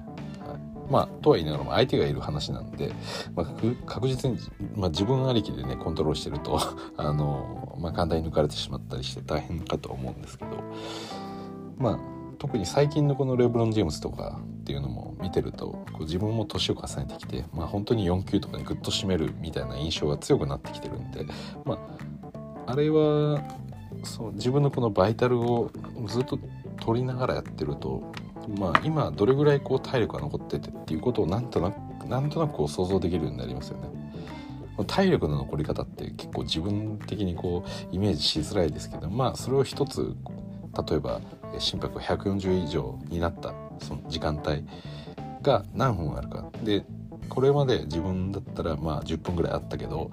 まあ、とは言いながらも相手がいる話なんで、まあ、確実に、まあ、自分ありきでねコントロールしてると <laughs> あの、まあ、簡単に抜かれてしまったりして大変かとは思うんですけどまあ特に最近のこのレブロン・ジェームズとかっていうのも見てるとこう自分も年を重ねてきて、まあ、本当に4級とかにグッと締めるみたいな印象が強くなってきてるんで、まあ、あれはそう自分のこのバイタルをずっと取りながらやってるとまあ今どれぐらいこう体力が残っててっていうことをなんとなくなんとなくこう想像できるようになりますよね。体力の残り方って結構自分的にこうイメージしづらいですけどまあそれを一つ例えば心拍140以上になったその時間帯が何分あるかでこれまで自分だったらまあ10分ぐらいあったけど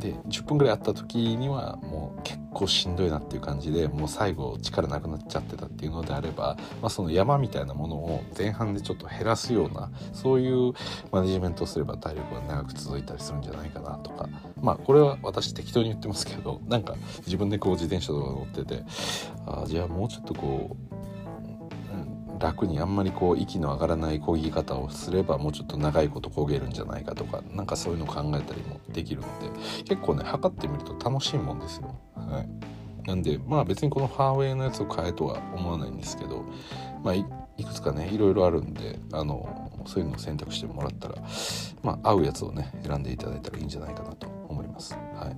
で10分ぐらいあった時にはもう結構しんどいなっていう感じでもう最後力なくなっちゃってたっていうのであれば、まあ、その山みたいなものを前半でちょっと減らすようなそういうマネジメントをすれば体力が長く続いたりするんじゃないかなとかまあこれは私適当に言ってますけどなんか自分でこう自転車とか乗っててあじゃあもうちょっとこう楽にあんまりこう息の上がらない漕ぎ方をすればもうちょっと長いこと漕げるんじゃないかとか何かそういうの考えたりもできるので結構ね測ってみると楽しいもんですよ。はい、なんでまあ別にこのファーウェイのやつを買えとは思わないんですけどまあいくつかねいろいろあるんであのそういうのを選択してもらったらまあ合うやつをね選んでいただいたらいいんじゃないかなと思います。はい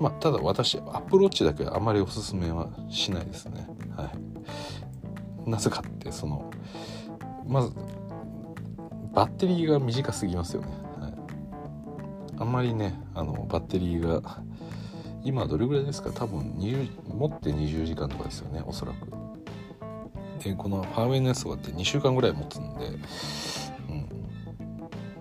まあ、ただ私アップローチだけはあまりおすすめはしないですね。はいなぜかってそのまずバッテリーが短すぎますよね、はい、あんまりねあのバッテリーが今どれぐらいですか？多分20持って20時間とかですよねおそらく。でこのファーウェイのやつとかって2週間ぐらい持つんで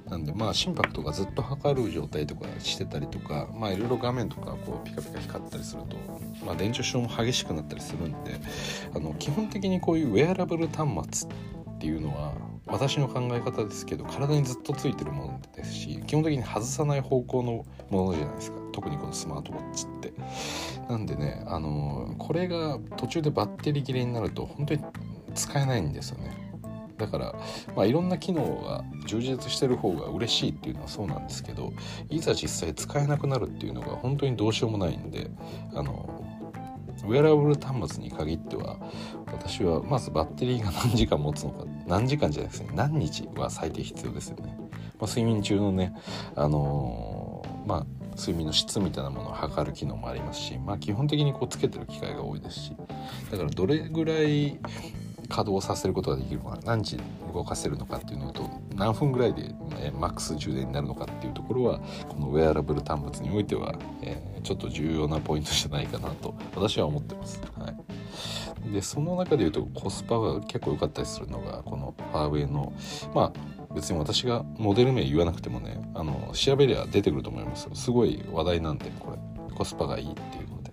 なんでまあ心拍とかずっと測る状態とかしてたりとかまあいろいろ画面とかこうピカピカ光ったりすると、まあ、電池症も激しくなったりするんであの基本的にこういうウェアラブル端末っていうのは私の考え方ですけど体にずっとついてるものですし基本的に外さない方向のものじゃないですか。特にこのスマートウォッチって。なんでねあのこれが途中でバッテリー切れになると本当に使えないんですよね。だから、まあ、いろんな機能が充実してる方が嬉しいっていうのはそうなんですけどいざ実際使えなくなるっていうのが本当にどうしようもないんであのウェアラブル端末に限っては私はまずバッテリーが何時間持つのか何時間じゃないですね何日は最低必要ですよね、まあ、睡眠中のねあのー、まあ睡眠の質みたいなものを測る機能もありますし、まあ、基本的にこうつけてる機会が多いですしだからどれぐらい稼働させることができるのか何時動かせるのかっていうのと何分ぐらいで、え、マックス充電になるのかっていうところはこのウェアラブル端末においては、えー、ちょっと重要なポイントじゃないかなと私は思ってます。はい、でその中で言うとコスパが結構良かったりするのがこのファーウェイのまあ別に私がモデル名言わなくてもねあの調べりゃ出てくると思いますよ。すごい話題なんでこれ。コスパがいいっていうので、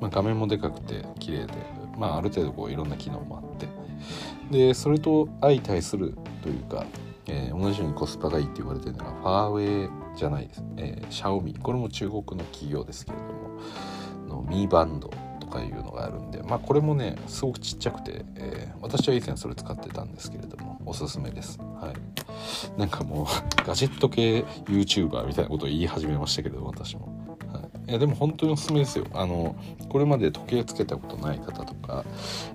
まあ、画面もでかくて綺麗で。まあ、ある程度こういろんな機能もあって。でそれと相対するというか、えー、同じようにコスパがいいって言われてるのがファーウェイじゃないです、えー、シャオミ。これも中国の企業ですけれども。のミーバンドとかいうのがあるんで。まあこれもねすごくちっちゃくて、えー、私は以前それ使ってたんですけれどもおすすめです。はい。なんかもうガジェット系 YouTuber みたいなことを言い始めましたけれども私も。いやでも本当におすすめですよあのこれまで時計つけたことない方とか、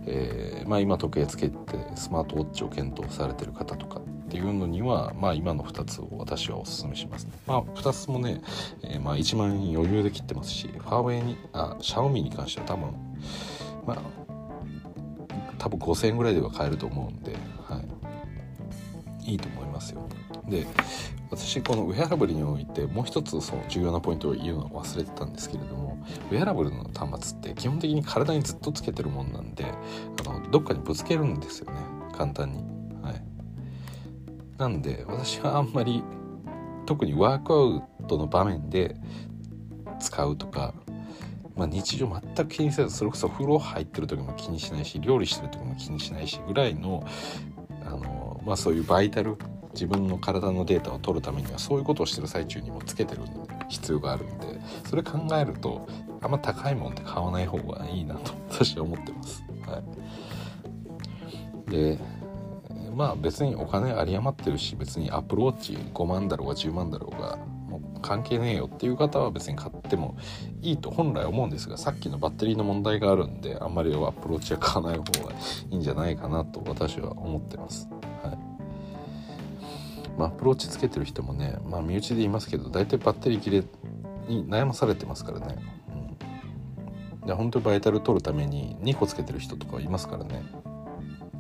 えー、まあ、今時計つけてスマートウォッチを検討されてる方とかっていうのには、まあ、今の2つを私はおすすめしますね。まあ、2つもね、えー、まあ、1万円余裕で切ってますしファーウェイにあシャオミに関しては多分まあ多分5000円ぐらいでは買えると思うんで、はい、いいと思いますよ。で私このウェアラブルにおいてもう一つその重要なポイントを言うのを忘れてたんですけれどもウェアラブルの端末って基本的に体にずっとつけてるもんなんであのどっかにぶつけるんですよね簡単に。はい、なんで私はあんまり特にワークアウトの場面で使うとか、まあ、日常全く気にせずそれこそ風呂入ってる時も気にしないし料理してる時も気にしないしぐらいのあの、まあ、そういうバイタル自分の体のデータを取るためにはそういうことをしてる最中にもつけてる必要があるんでそれ考えるとあんま高いもんって買わない方がいいなと私は思ってます。はい、でまあ別にお金有り余ってるし別に Apple Watch 5万だろうが10万だろうが関係ねえよっていう方は別に買ってもいいと本来思うんですがさっきのバッテリーの問題があるんであんまり Apple Watch は買わない方がいいんじゃないかなと私は思ってます。まあ、 Apple Watch つけてる人もね、まあ、身内で言いますけど大体バッテリー切れに悩まされてますからね、うん、で本当にバイタル取るために2個つけてる人とかいますからね。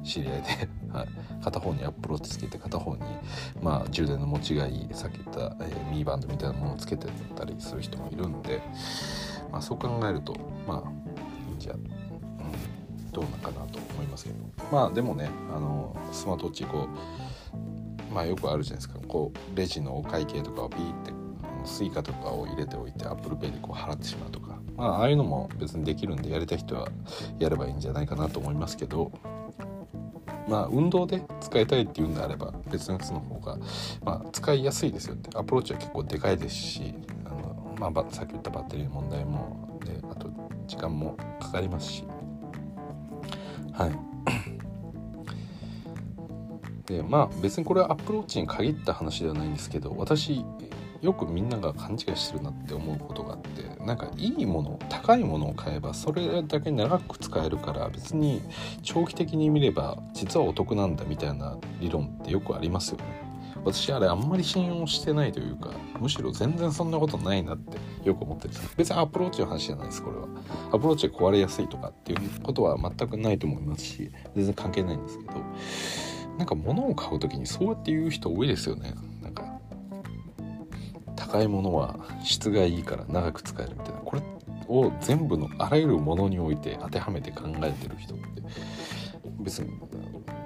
知り合いで、<laughs> はい、片方にアップローチつけて片方に、まあ、充電の持ちがいいさっき言った、えー、ミーバンドみたいなものをつけてたりする人もいるんで、まあ、そう考えるとまあいいんじゃ、うん、どうなのかなと思いますけど。まあでもねあのスマートウォッチこうまあよくあるじゃないですか。こうレジのお会計とかをピーってSuica とかを入れておいて ApplePay でこう払ってしまうとか、まあ、ああいうのも別にできるんでやりたい人はやればいいんじゃないかなと思いますけど。まあ運動で使いたいっていうんであれば別のやつの方が、まあ、使いやすいですよって。 Apple Watch は結構でかいですしあの、まあ、さっき言ったバッテリーの問題もであと時間もかかりますし。はい。でまあ別にこれは Apple Watch に限った話ではないんですけど私よくみんなが勘違いしてるなって思うことがあってなんかいいもの高いものを買えばそれだけ長く使えるから別に長期的に見れば実はお得なんだみたいな理論ってよくありますよね。私あれあんまり信用してないというかむしろ全然そんなことないなってよく思ってる。別に Apple Watch の話じゃないですこれは。 Apple Watch が壊れやすいとかっていうことは全くないと思いますし全然関係ないんですけど。なんか物を買う時にそうやって言う人多いですよね。なんか高いものは質がいいから長く使えるみたいな。これを全部のあらゆるものにおいて当てはめて考えてる人って別に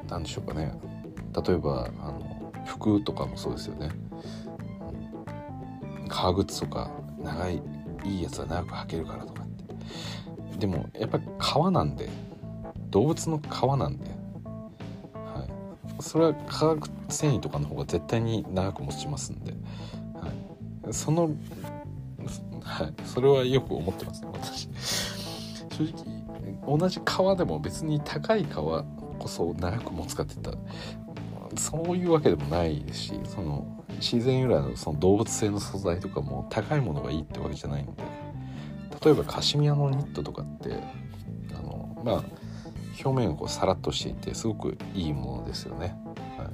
何でしょうかね。例えばあの服とかもそうですよね。革靴とか長いいいやつは長く履けるからとかって。でもやっぱり革なんで動物の皮なんで、それは化学繊維とかの方が絶対に長く持ちますんで。はい。そのはい。それはよく思ってます。ね私。正直同じ革でも別に高い革こそ長く持つかって言ったそういうわけでもないですしその自然由来のその動物性の素材とかも高いものがいいってわけじゃないんで。例えばカシミヤのニットとかってあのまあ表面がこうサラッとしていてすごくいいものですよね。は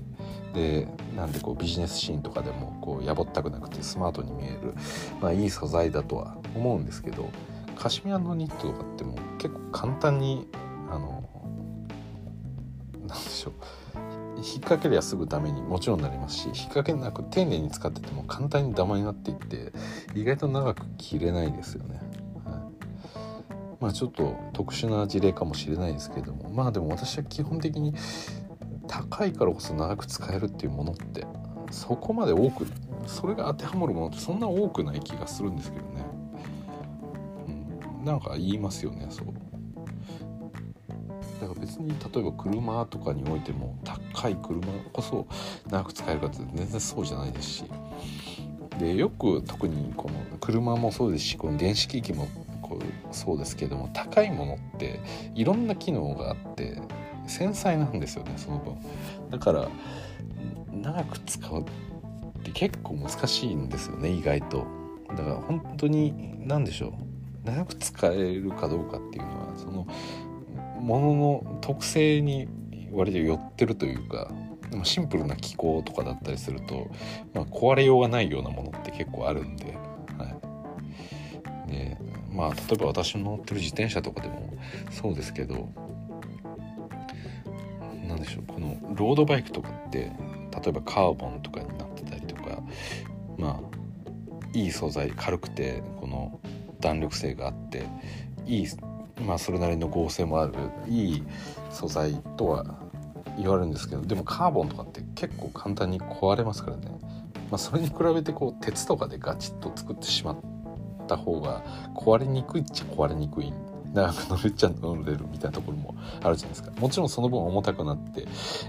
い、でなんでこうビジネスシーンとかでもこうやぼったくなくてスマートに見える、まあ、いい素材だとは思うんですけどカシミヤのニットとかってもう結構簡単にあのなんでしょう引っ掛けりゃすぐダメにもちろんなりますし引っ掛けなく丁寧に使ってても簡単にダマになっていって意外と長く着れないですよね。まあちょっと特殊な事例かもしれないですけれどもまあでも私は基本的に高いからこそ長く使えるっていうものってそこまで多くそれが当てはまるものってそんな多くない気がするんですけどね、うん、なんか言いますよねそう。だから別に例えば車とかにおいても高い車こそ長く使えるかって全然そうじゃないですし。でよく特にこの車もそうですしこの電子機器もこうそうですけども高いものっていろんな機能があって繊細なんですよねその分。だから長く使うって結構難しいんですよね意外と。だから本当に何でしょう。長く使えるかどうかっていうのはそのものの特性に割と寄ってるというかでもシンプルな機構とかだったりすると、まあ、壊れようがないようなものって結構あるん,、で。まあ例えば私の乗ってる自転車とかでもそうですけど何でしょうこのロードバイクとかって例えばカーボンとかになってたりとかまあいい素材軽くてこの弾力性があっていいまあそれなりの合成もあるいい素材とは言われるんですけどでもカーボンとかって結構簡単に壊れますからね、まあ、それに比べてこう鉄とかでガチッと作ってしまった方が壊れにくいっちゃ壊れにくい。長く乗れちゃ乗れるみたいなところもあるじゃないですか。もちろんその分重たくなって、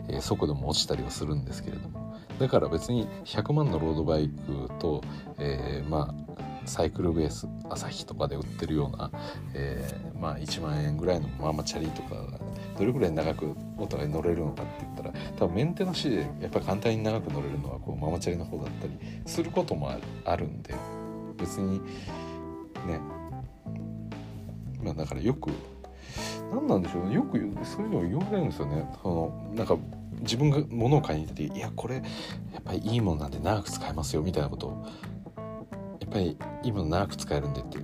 えー、速度も落ちたりはするんですけれども。だから別に100万のロードバイクと、えー、まあサイクルベース朝日とかで売ってるような、えー、まあ1万円ぐらいのママチャリとかがどれぐらい長くお互い乗れるのかって言ったら多分メンテのしでやっぱり簡単に長く乗れるのはこうママチャリの方だったりすることもあるんで別にね。まあだからよく何なんでしょうね。よくそういうのを言われるんですよね。そのなんか自分が物を買いに行ってていやこれやっぱりいいものなんで長く使えますよみたいなことを。やっぱりいいもの長く使えるんでってい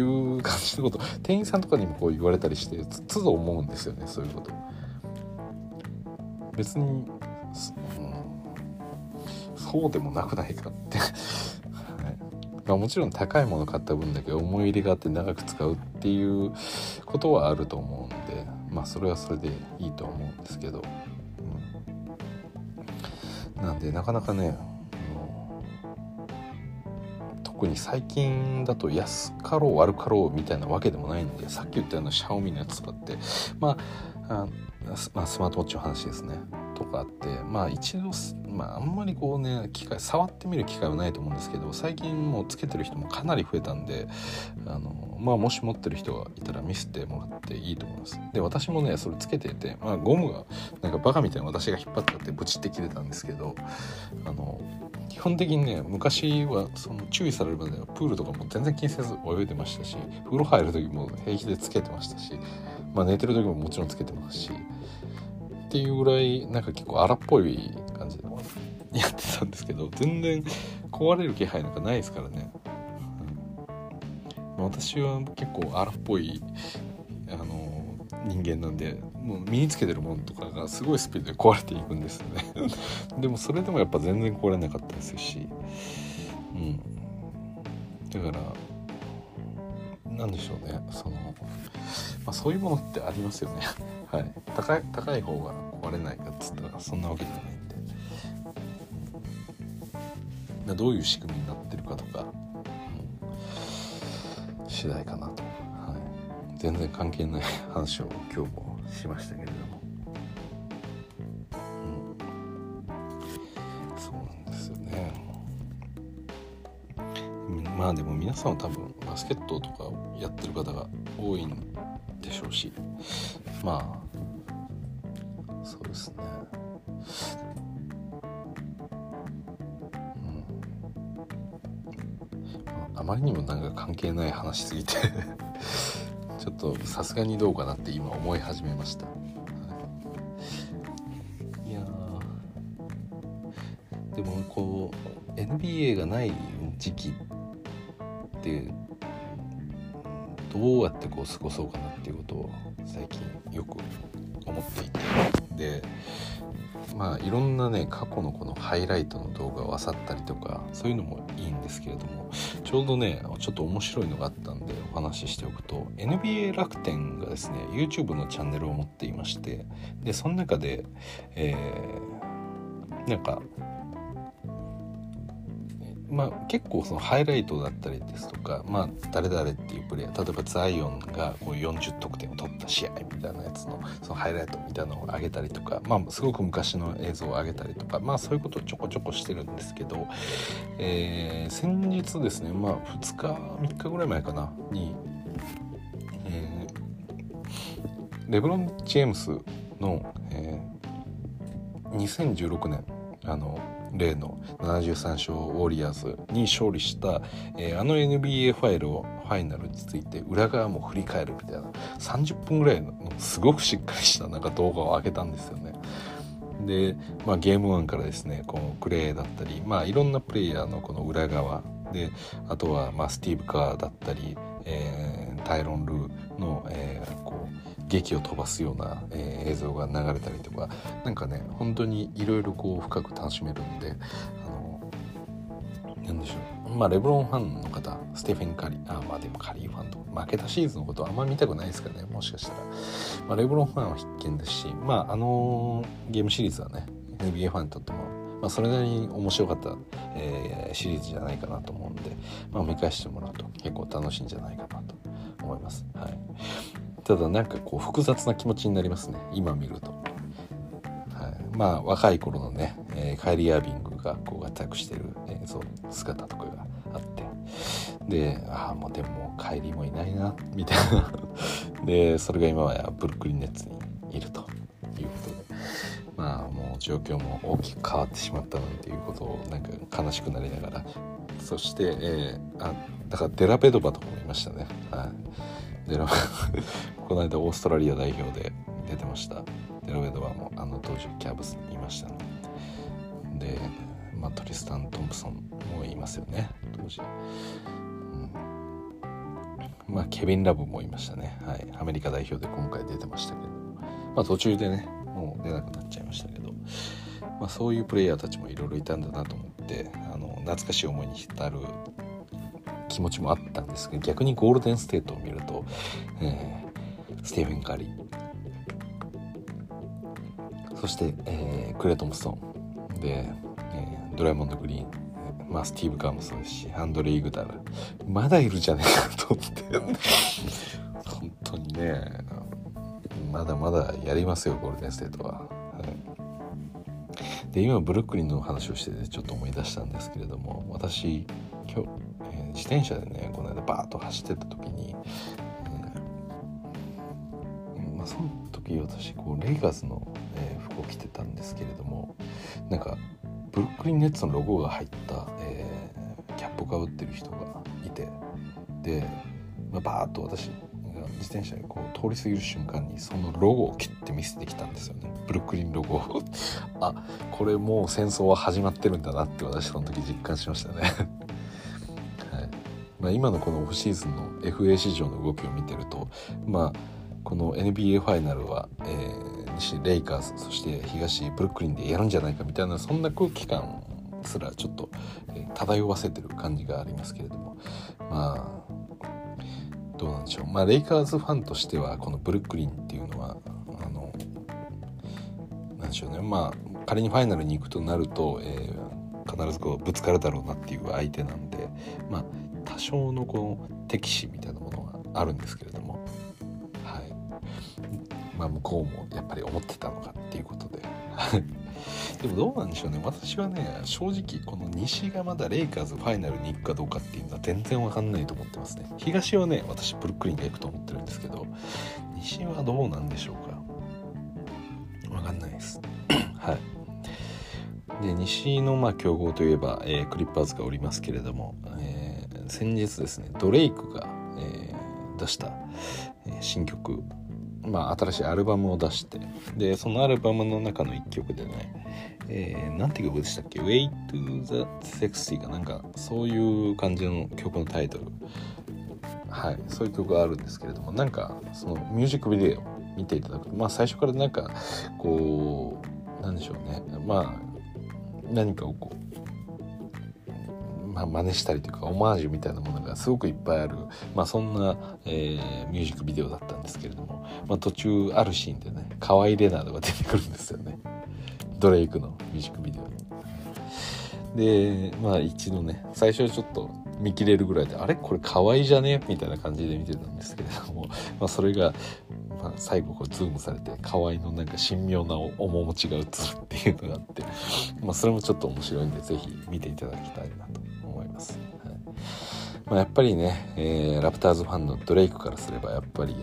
う感じのこと。店員さんとかにもこう言われたりしてつど思うんですよねそういうこと。別に、うん、そうでもなくないかって、もちろん高いもの買った分だけ思い入れがあって長く使うっていうことはあると思うんでまあそれはそれでいいと思うんですけど、うん、なんでなかなかね特に最近だと安かろう悪かろうみたいなわけでもないんでさっき言ったようなシャオミのやつとかってまあまあ、スマートウォッチの話ですね。とかあってまあ一度、まあ、あんまりこうね機械触ってみる機会はないと思うんですけど最近もうつけてる人もかなり増えたんであの、まあ、もし持ってる人がいたら見せてもらっていいと思います。で私もねそれつけてて、まあ、ゴムがなんかバカみたいな私が引っ張っちゃってブチって切れたんですけどあの基本的にね昔はその注意されるまではプールとかも全然気にせず泳いでましたし風呂入る時も平気でつけてましたし、まあ、寝てる時ももちろんつけてますしっていうぐらいなんか結構荒っぽいじでやってたんですけど全然壊れる気配なんかないですからね、うん、私は結構荒っぽいあの人間なんでもう身につけてるものとかがすごいスピードで壊れていくんですよね。<laughs> でもそれでもやっぱ全然壊れなかったですし。うん。だからなんでしょうね。その、まあ、そういうものってありますよね。はい。高い高い方が壊れないかっつったらそんなわけじゃない。どういう仕組みになってるかとか、うん、次第かなと、はい、全然関係ない話を今日もしましたけれども、うん、そうなんですよね。まあでも皆さんは多分バスケットとかやってる方が多いんでしょうし。まあそうですね。あまりにもなんか関係ない話すぎて <laughs> ちょっとさすがにどうかなって今思い始めました、はい、いやでもこう NBA がない時期ってどうやってこう過ごそうかなっていうことを最近よく思っていて。でまあいろんなね過去のこのハイライトの動画を漁ったりとかそういうのもいいんですけれどもちょうどねちょっと面白いのがあったんでお話ししておくと NBA 楽天がですね YouTube のチャンネルを持っていましてでその中で、えー、なんかまあ、結構そのハイライトだったりですとか、まあ、誰々っていうプレーヤー例えばザイオンがこう40得点を取った試合みたいなやつのそのハイライトみたいなのを上げたりとか、まあ、すごく昔の映像を上げたりとか、まあ、そういうことをちょこちょこしてるんですけど、えー、先日ですね、まあ、2日3日ぐらい前かなに、えー、レブロン・ジェームスの、えー、2016年あの例の73勝ウォリアーズに勝利した、えー、あの NBA ファイルをファイナルについて裏側も振り返るみたいな30分ぐらいのすごくしっかりしたなんか動画を上げたんですよね。で、まあ、ゲーム1からですねこのクレイだったり、まあ、いろんなプレイヤーのこの裏側であとは、まあ、スティーブ・カーだったり、えー、タイロン・ルーの、えー、劇を飛ばすような、えー、映像が流れたりとかなんかね本当にいろいろこう深く楽しめるんであのなんでしょう。まあレブロンファンの方ステフェン・カリーあまあでもカリーファンと負けたシーズンのことはあんまり見たくないですかねもしかしたら、まあ、レブロンファンは必見ですしまああのゲームシリーズはね NBA ファンにとってもまあ、それなりに面白かった、えー、シリーズじゃないかなと思うんで、まあ、見返してもらうと結構楽しいんじゃないかなと思います。はい、ただなんかこう複雑な気持ちになりますね。今見ると。はい、まあ若い頃のね、えー、カイリー・アービングがこうアタックしてる映像姿とかがあって。でああもうでもカイリーもいないなみたいな。<laughs> でそれが今はブルックリン・ネッツにいるということで。まあもう状況も大きく変わってしまったのにということをなんか悲しくなりながら。そして、えー、あだからデラベドバとかもいましたね。はい。デラ <laughs> この間オーストラリア代表で出てました。デラウェドはもあの当時キャブスにいましたねで、まあ、トリスタン・トンプソンもいますよね。当時、うん、まあ、ケビン・ラブもいましたね、はい、アメリカ代表で今回出てましたけど、まあ、途中でねもう出なくなっちゃいましたけど、まあ、そういうプレイヤーたちもいろいろいたんだなと思ってあの懐かしい思いに浸る気持ちもあったんですけど逆にゴールデンステートを見ると、えー、スティーブン・カリー。そして、えー、クレイ・トムストン。で、えー、ドラえもんのグリーン。まあ、スティーブ・カーもそうですしアンドレイ・グダル。まだいるじゃねえかと思って。本当にねまだまだやりますよゴールデンステートは。はい、で今ブルックリンの話をしててちょっと思い出したんですけれども私今日、自転車でねこの間バーッと走ってた時に、えー、まあ、その時私こうレイガーズの、えー、服を着てたんですけれどもなんかブルックリンネッツのロゴが入った、えー、キャップをかぶってる人がいてで、まあ、バーッと私自転車でこう通り過ぎる瞬間にそのロゴを切って見せてきたんですよね。ブルックリンロゴ。<laughs> あこれもう戦争は始まってるんだなって私その時実感しましたね。まあ、今のこのオフシーズンの FA 市場の動きを見てるとまあこの NBA ファイナルは、えー西レイカーズそして東ブルックリンでやるんじゃないかみたいなそんな空気感すらちょっと、えー、漂わせてる感じがありますけれどもまあどうなんでしょう。まあレイカーズファンとしてはこのブルックリンっていうのはあのなんでしょうね。まあ仮にファイナルに行くとなると、えー、必ずこうぶつかるだろうなっていう相手なんでまあ多少のこの敵視みたいなものがあるんですけれども。はい。まあ、向こうもやっぱり思ってたのかっていうことで。でもどうなんでしょうね。私はね正直この西がまだレイカーズファイナルに行くかどうかっていうのは全然わかんないと思ってますね。東はね私ブルックリンが行くと思ってるんですけど西はどうなんでしょうか。わかんないです。<coughs> はい。で西のまあ強豪といえば、えー、クリッパーズがおりますけれども、え、先日ですねドレイクが、えー、出した、え新曲まあ、新しいアルバムを出してでそのアルバムの中の1曲でね、えー、なんて曲でしたっけ「Way to the Sexy」がなんかそういう感じの曲のタイトル。はいそういう曲があるんですけれどもなんかそのミュージックビデオ見ていただくとまあ最初からなんかこうなんでしょうね。まあ何かをこうまあ、真似したりというかオマージュみたいなものがすごくいっぱいある、まあ、そんな、えー、ミュージックビデオだったんですけれども、まあ、途中あるシーンでね河合レナードが出てくるんですよね。ドレイクのミュージックビデオ。でまあ一度ね最初はちょっと見切れるぐらいであれ？これ可愛いじゃね？みたいな感じで見てたんですけれども、まあ、それが、まあ、最後こうズームされてカワイのなんか神妙な面持ちが映るっていうのがあって、まあ、それもちょっと面白いんで是非見ていただきたいなとます。はいまあ、やっぱりね、えー、ラプターズファンのドレイクからすればやっぱり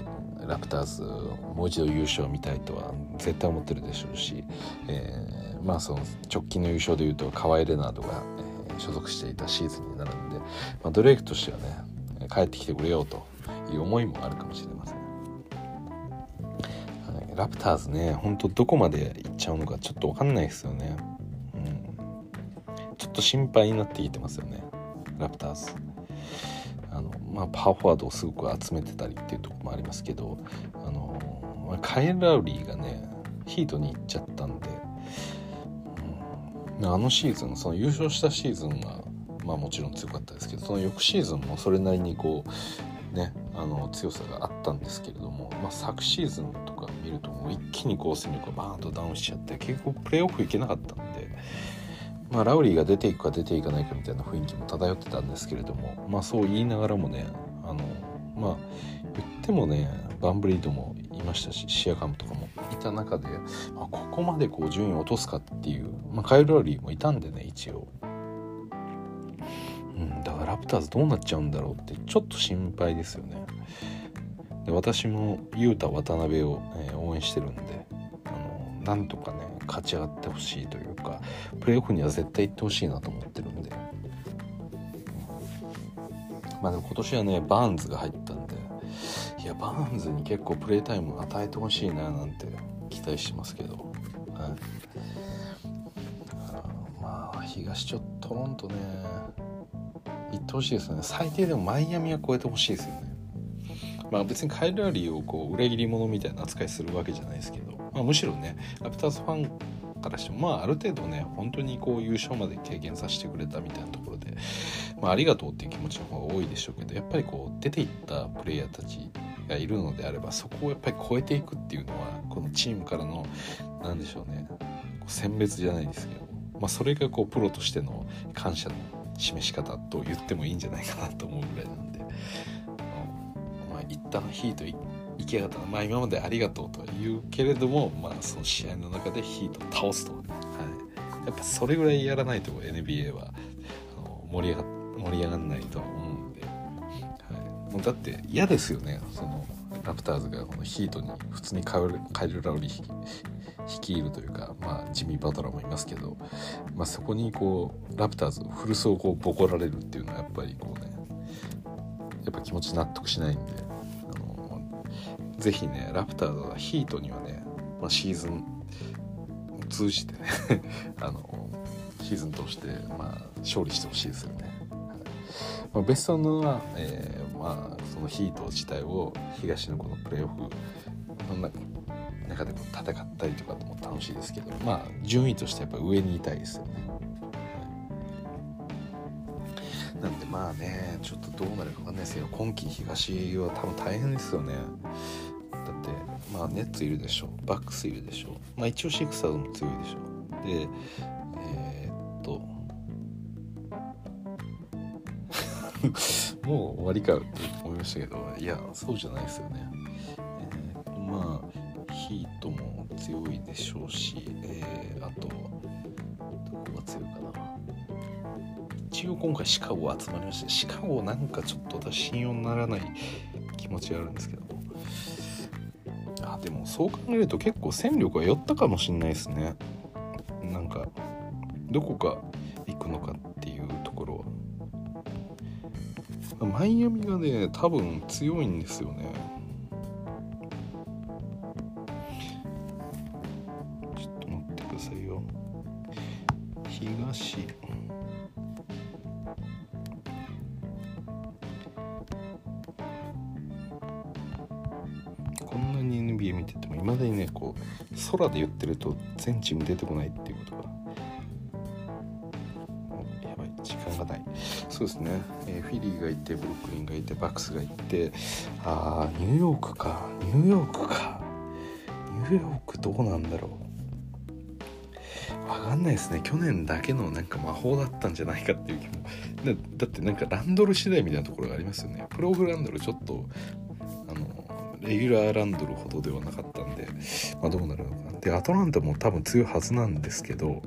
ラプターズもう一度優勝見たいとは絶対思ってるでしょうし、えー、まあその直近の優勝でいうとカワイ・レナードが、えー、所属していたシーズンになるんで、まあ、ドレイクとしてはね帰ってきてくれようという思いもあるかもしれません。はい、ラプターズね本当どこまで行っちゃうのかちょっと分かんないですよね。うん、ちょっと心配になってきてますよね。ラプターズあの、まあ、パワーフォワードをすごく集めてたりっていうとこもありますけどあの、カエル・ラウリーがねヒートに行っちゃったんで、うん、あのシーズンその優勝したシーズンはまあもちろん強かったですけどその翌シーズンもそれなりにこうねあの強さがあったんですけれども、まあ、昨シーズンとか見るともう一気にこう戦力がバーンとダウンしちゃって結構プレーオフいけなかったんまあ、ラウリーが出ていくか出ていかないかみたいな雰囲気も漂ってたんですけれども、まあ、そう言いながらもねあのまあ言ってもねバンブリードもいましたしシアカムとかもいた中で、まあ、ここまでこう順位を落とすかっていう、まあ、カイル・ラウリーもいたんでね一応。うん、だからラプターズどうなっちゃうんだろうってちょっと心配ですよね。で私も雄太渡辺を、えー、応援してるんであのなんとかね勝ち上がってほしいというかプレーオフには絶対行ってほしいなと思ってるんで。まあでも今年はねバーンズが入ったんでいやバーンズに結構プレータイム与えてほしいななんて期待してますけど、はい、まあ東ちょっとトロントね行ってほしいですよね。最低でもマイアミは超えてほしいですよね。まあ別にカイル・ラリーをこう裏切り者みたいな扱いするわけじゃないですけど、まあ、むしろねラプターズファンからしてもまあある程度ね本当にこう優勝まで経験させてくれたみたいなところで、まあ、ありがとうっていう気持ちの方が多いでしょうけどやっぱりこう出ていったプレイヤーたちがいるのであればそこをやっぱり超えていくっていうのはこのチームからの何でしょうね選別じゃないですけど、まあ、それがこうプロとしての感謝の示し方と言ってもいいんじゃないかなと思うぐらいなんで、一旦ヒート行きやがったまあ今までありがとうとは言うけれども、まあ、その試合の中でヒートを倒すと、はい、やっぱそれぐらいやらないと NBA はあの盛り上が盛り上がんないとは思うんで、はい、もうだって嫌ですよね。そのラプターズがこのヒートに普通にカイル・カイルラウリ率いるというか、まあ、ジミー・バトラーもいますけど、まあ、そこにこうラプターズ古巣をこうボコられるっていうのはやっぱりこうねやっぱ気持ち納得しないんで。ぜひねラプターズはヒートにはね、まあ、シーズン通じてね <laughs> あのシーズン通して、まあ、勝利してほしいですよね。まあ、ベストのは、えーまあ、そのヒート自体を東のこのプレーオフの中でも戦ったりとかも楽しいですけどまあ順位としてやっぱ上にいたいですよね。なんでまあねちょっとどうなるかわかんないですけど今季東は多分大変ですよね。まあネッツいるでしょう。バックスいるでしょう。まあ一応シクサーズも強いでしょう。でえー、っと <laughs> もう終わりかって思いましたけどいやそうじゃないですよね。えー、まあヒートも強いでしょうし、えー、あとどこが強いかな。一応今回シカゴ集まりましてシカゴなんかちょっと私信用ならない気持ちがあるんですけど。でもそう考えると結構戦力は寄ったかもしんないですね。なんかどこか行くのかっていうところは。マイアミがね多分強いんですよね。ると全チーム出てこないっていうことが。やばい時間がない。そうですね、えー、フィリーがいてブルックリンがいてバックスがいてあーニューヨークか。ニューヨークか。ニューヨークどうなんだろう。分かんないですね。去年だけのなんか魔法だったんじゃないかっていう気も。だだってなんかランドル次第みたいなところがありますよね。プログランドルちょっとあのレギュラーランドルほどではなかったんで、まあ、どうなるのかでアトランタも多分強いはずなんですけど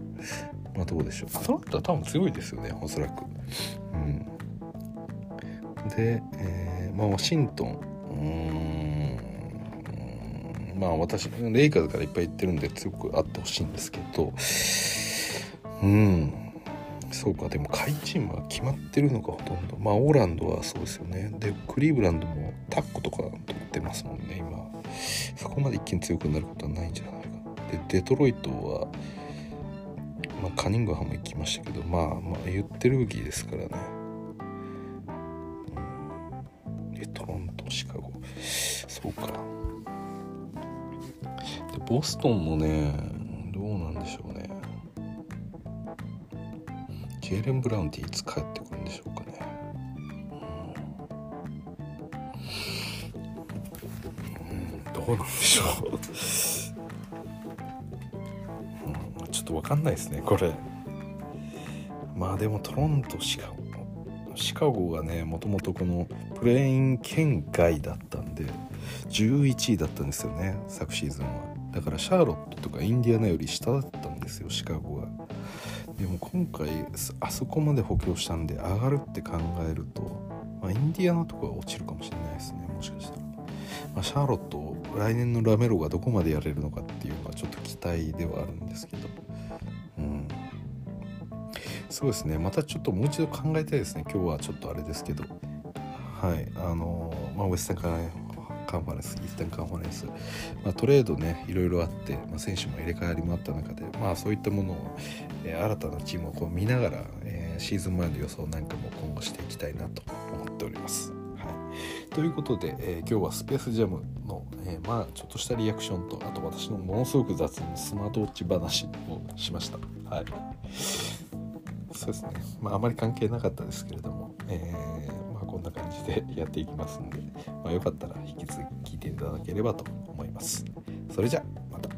まあどうでしょう。アトランタは多分強いですよねおそらく。うん。で、えー、まあワシントン。うん。まあ私レイカーズからいっぱい言ってるんで強くあってほしいんですけど。うん。そうかでも下位チームは決まってるのかほとんど。まあオーランドはそうですよね。でクリーブランドもタッコとか取ってますもんね今。そこまで一気に強くなることはないんじゃない？デトロイトは、まあ、カニングハム行きましたけどまあまあ言ってるギですからね、うん、でトロントシカゴ。そうか。でボストンもねどうなんでしょうね。ジェーレン・ブラウンっていつ帰ってくるんでしょうかね、うん、どうなんでしょう。かんないですねこれ。まあでもトロントシカゴシカゴがねもともとこのプレイン圏外だったんで11位だったんですよね昨シーズンは。だからシャーロットとかインディアナより下だったんですよシカゴがでも今回あそこまで補強したんで上がるって考えると、まあ、インディアナとか落ちるかもしれないですねもしかしたら、まあ、シャーロット来年のラメロがどこまでやれるのかっていうのはちょっと期待ではあるんですけど。そうですね。またちょっともう一度考えたいですね。今日はちょっとあれですけど。はい。あのまあウエスタンからねカンファレンスイースタンカンファレンス、まあ、トレードねいろいろあって、まあ、選手も入れ替わりもあった中で、まあ、そういったものを、えー、新たなチームをこう見ながら、えー、シーズン前の予想なんかも今後していきたいなと思っております。はい、ということで、えー、今日はスペースジャムの、え、まあちょっとしたリアクションとあと私のものすごく雑なスマートウォッチ話をしました。はい。そうですね。まああまり関係なかったですけれども、えー、まあこんな感じで <laughs> やっていきますんで、まあ、よかったら引き続き聞いていただければと思います。それじゃまた。